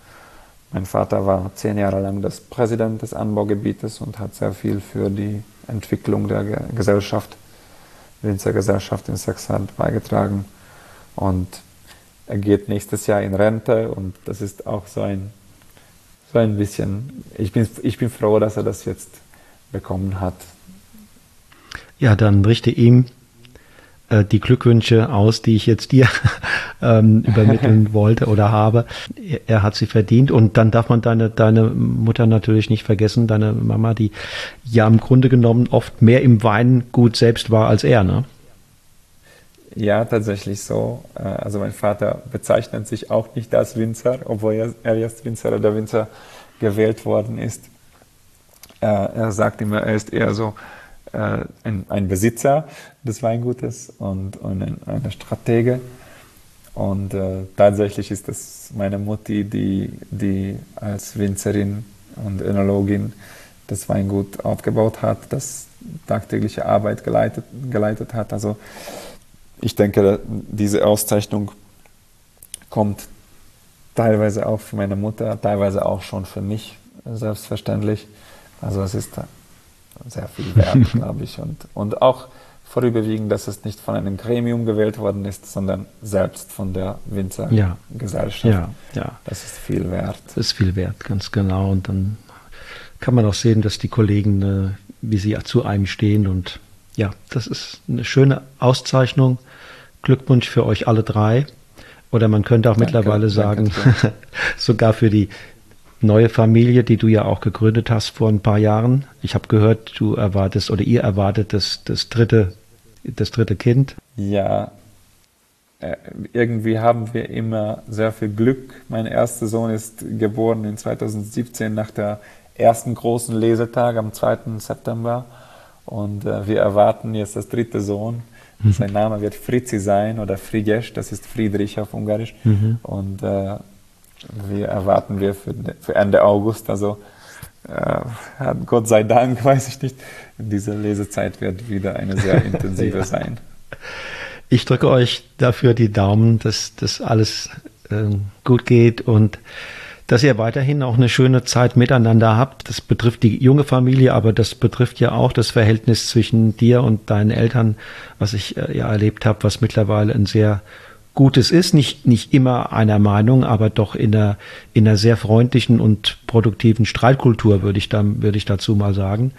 Mein Vater war zehn Jahre lang das Präsident des Anbaugebietes und hat sehr viel für die Entwicklung der Gesellschaft, Winzergesellschaft in Sachsen beigetragen. Und er geht nächstes Jahr in Rente und das ist auch so ein, so ein bisschen, ich bin, ich bin froh, dass er das jetzt bekommen hat. Ja, dann richte ihm äh, die Glückwünsche aus, die ich jetzt dir ähm, übermitteln wollte oder habe. Er, er, hat sie verdient und dann darf man deine, deine Mutter natürlich nicht vergessen, deine Mama, die ja im Grunde genommen oft mehr im Weingut selbst war als er, ne? Ja, tatsächlich so. Äh, also mein Vater bezeichnet sich auch nicht als Winzer, obwohl er erst Winzer oder Winzer gewählt worden ist. Äh, er sagt immer, er ist eher so äh, ein, Besitzer des Weingutes und, und ein, eine Stratege. Und tatsächlich ist es meine Mutti, die, die als Winzerin und Önologin das Weingut aufgebaut hat, das tagtägliche Arbeit geleitet, geleitet hat. Also ich denke, diese Auszeichnung kommt teilweise auch für meine Mutter, teilweise auch schon für mich, selbstverständlich. Also es ist sehr viel wert, glaube ich. Und, und auch vorüberwiegend, dass es nicht von einem Gremium gewählt worden ist, sondern selbst von der Winzergesellschaft. Ja, ja, ja. Das ist viel wert. Das ist viel wert, ganz genau. Und dann kann man auch sehen, dass die Kollegen, äh, wie sie zu einem stehen. Und ja, das ist eine schöne Auszeichnung. Glückwunsch für euch alle drei. Oder man könnte auch danke, mittlerweile sagen, sogar für die neue Familie, die du ja auch gegründet hast vor ein paar Jahren. Ich habe gehört, du erwartest oder ihr erwartet das, das, dritte, das dritte Kind. Ja, äh, irgendwie haben wir immer sehr viel Glück. Mein erster Sohn ist geboren in 2017 nach der ersten großen Lesetag am 2. September. Und äh, wir erwarten jetzt das dritte Sohn. Mhm. Sein Name wird Fritzi sein oder Frigyes, das ist Friedrich auf Ungarisch. Mhm. Und äh, wie erwarten wir für, für Ende August. Also äh, Gott sei Dank, weiß ich nicht, diese Lesezeit wird wieder eine sehr intensive ja. sein. Ich drücke euch dafür die Daumen, dass das alles äh, gut geht und dass ihr weiterhin auch eine schöne Zeit miteinander habt. Das betrifft die junge Familie, aber das betrifft ja auch das Verhältnis zwischen dir und deinen Eltern, was ich äh, ja erlebt habe, was mittlerweile ein sehr gutes ist. Nicht, nicht immer einer Meinung, aber doch in einer, in einer sehr freundlichen und produktiven Streitkultur, würde ich, da, würde ich dazu mal sagen.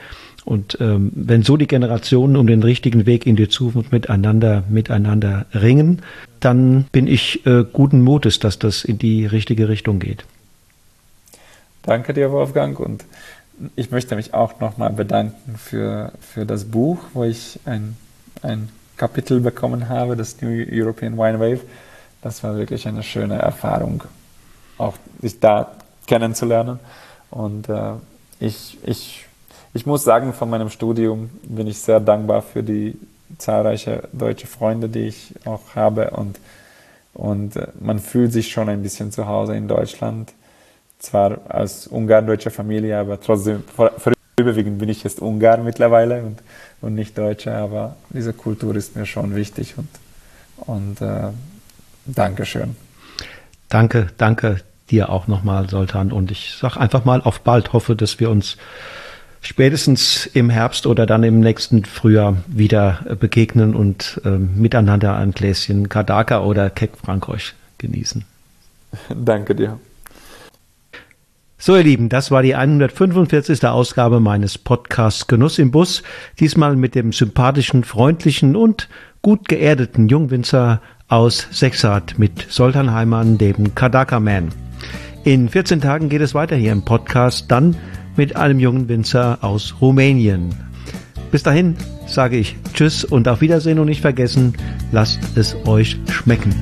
Und ähm, wenn so die Generationen um den richtigen Weg in die Zukunft miteinander, miteinander ringen, dann bin ich äh, guten Mutes, dass das in die richtige Richtung geht. Danke dir, Wolfgang. Und ich möchte mich auch nochmal bedanken für, für das Buch, wo ich ein, ein Kapitel bekommen habe, das New European Wine Wave. Das war wirklich eine schöne Erfahrung, auch sich da kennenzulernen. Und äh, ich, ich, ich muss sagen, von meinem Studium bin ich sehr dankbar für die zahlreichen deutsche Freunde, die ich auch habe. Und, und äh, man fühlt sich schon ein bisschen zu Hause in Deutschland zwar als ungar-deutsche Familie, aber trotzdem, vorüberwiegend bin ich jetzt Ungar mittlerweile und, und nicht Deutscher, aber diese Kultur ist mir schon wichtig und, und äh, Dankeschön. Danke, danke dir auch nochmal, Soltan. Und ich sage einfach mal auf bald, hoffe, dass wir uns spätestens im Herbst oder dann im nächsten Frühjahr wieder begegnen und äh, miteinander ein Gläschen Kadaka oder Keck Frankreich genießen. Danke dir. So, ihr Lieben, das war die 145. Ausgabe meines Podcasts Genuss im Bus. Diesmal mit dem sympathischen, freundlichen und gut geerdeten Jungwinzer aus Sexart mit Soltan Heimann, dem Kadaka Man. In 14 Tagen geht es weiter hier im Podcast, dann mit einem jungen Winzer aus Rumänien. Bis dahin sage ich Tschüss und auf Wiedersehen und nicht vergessen, lasst es euch schmecken.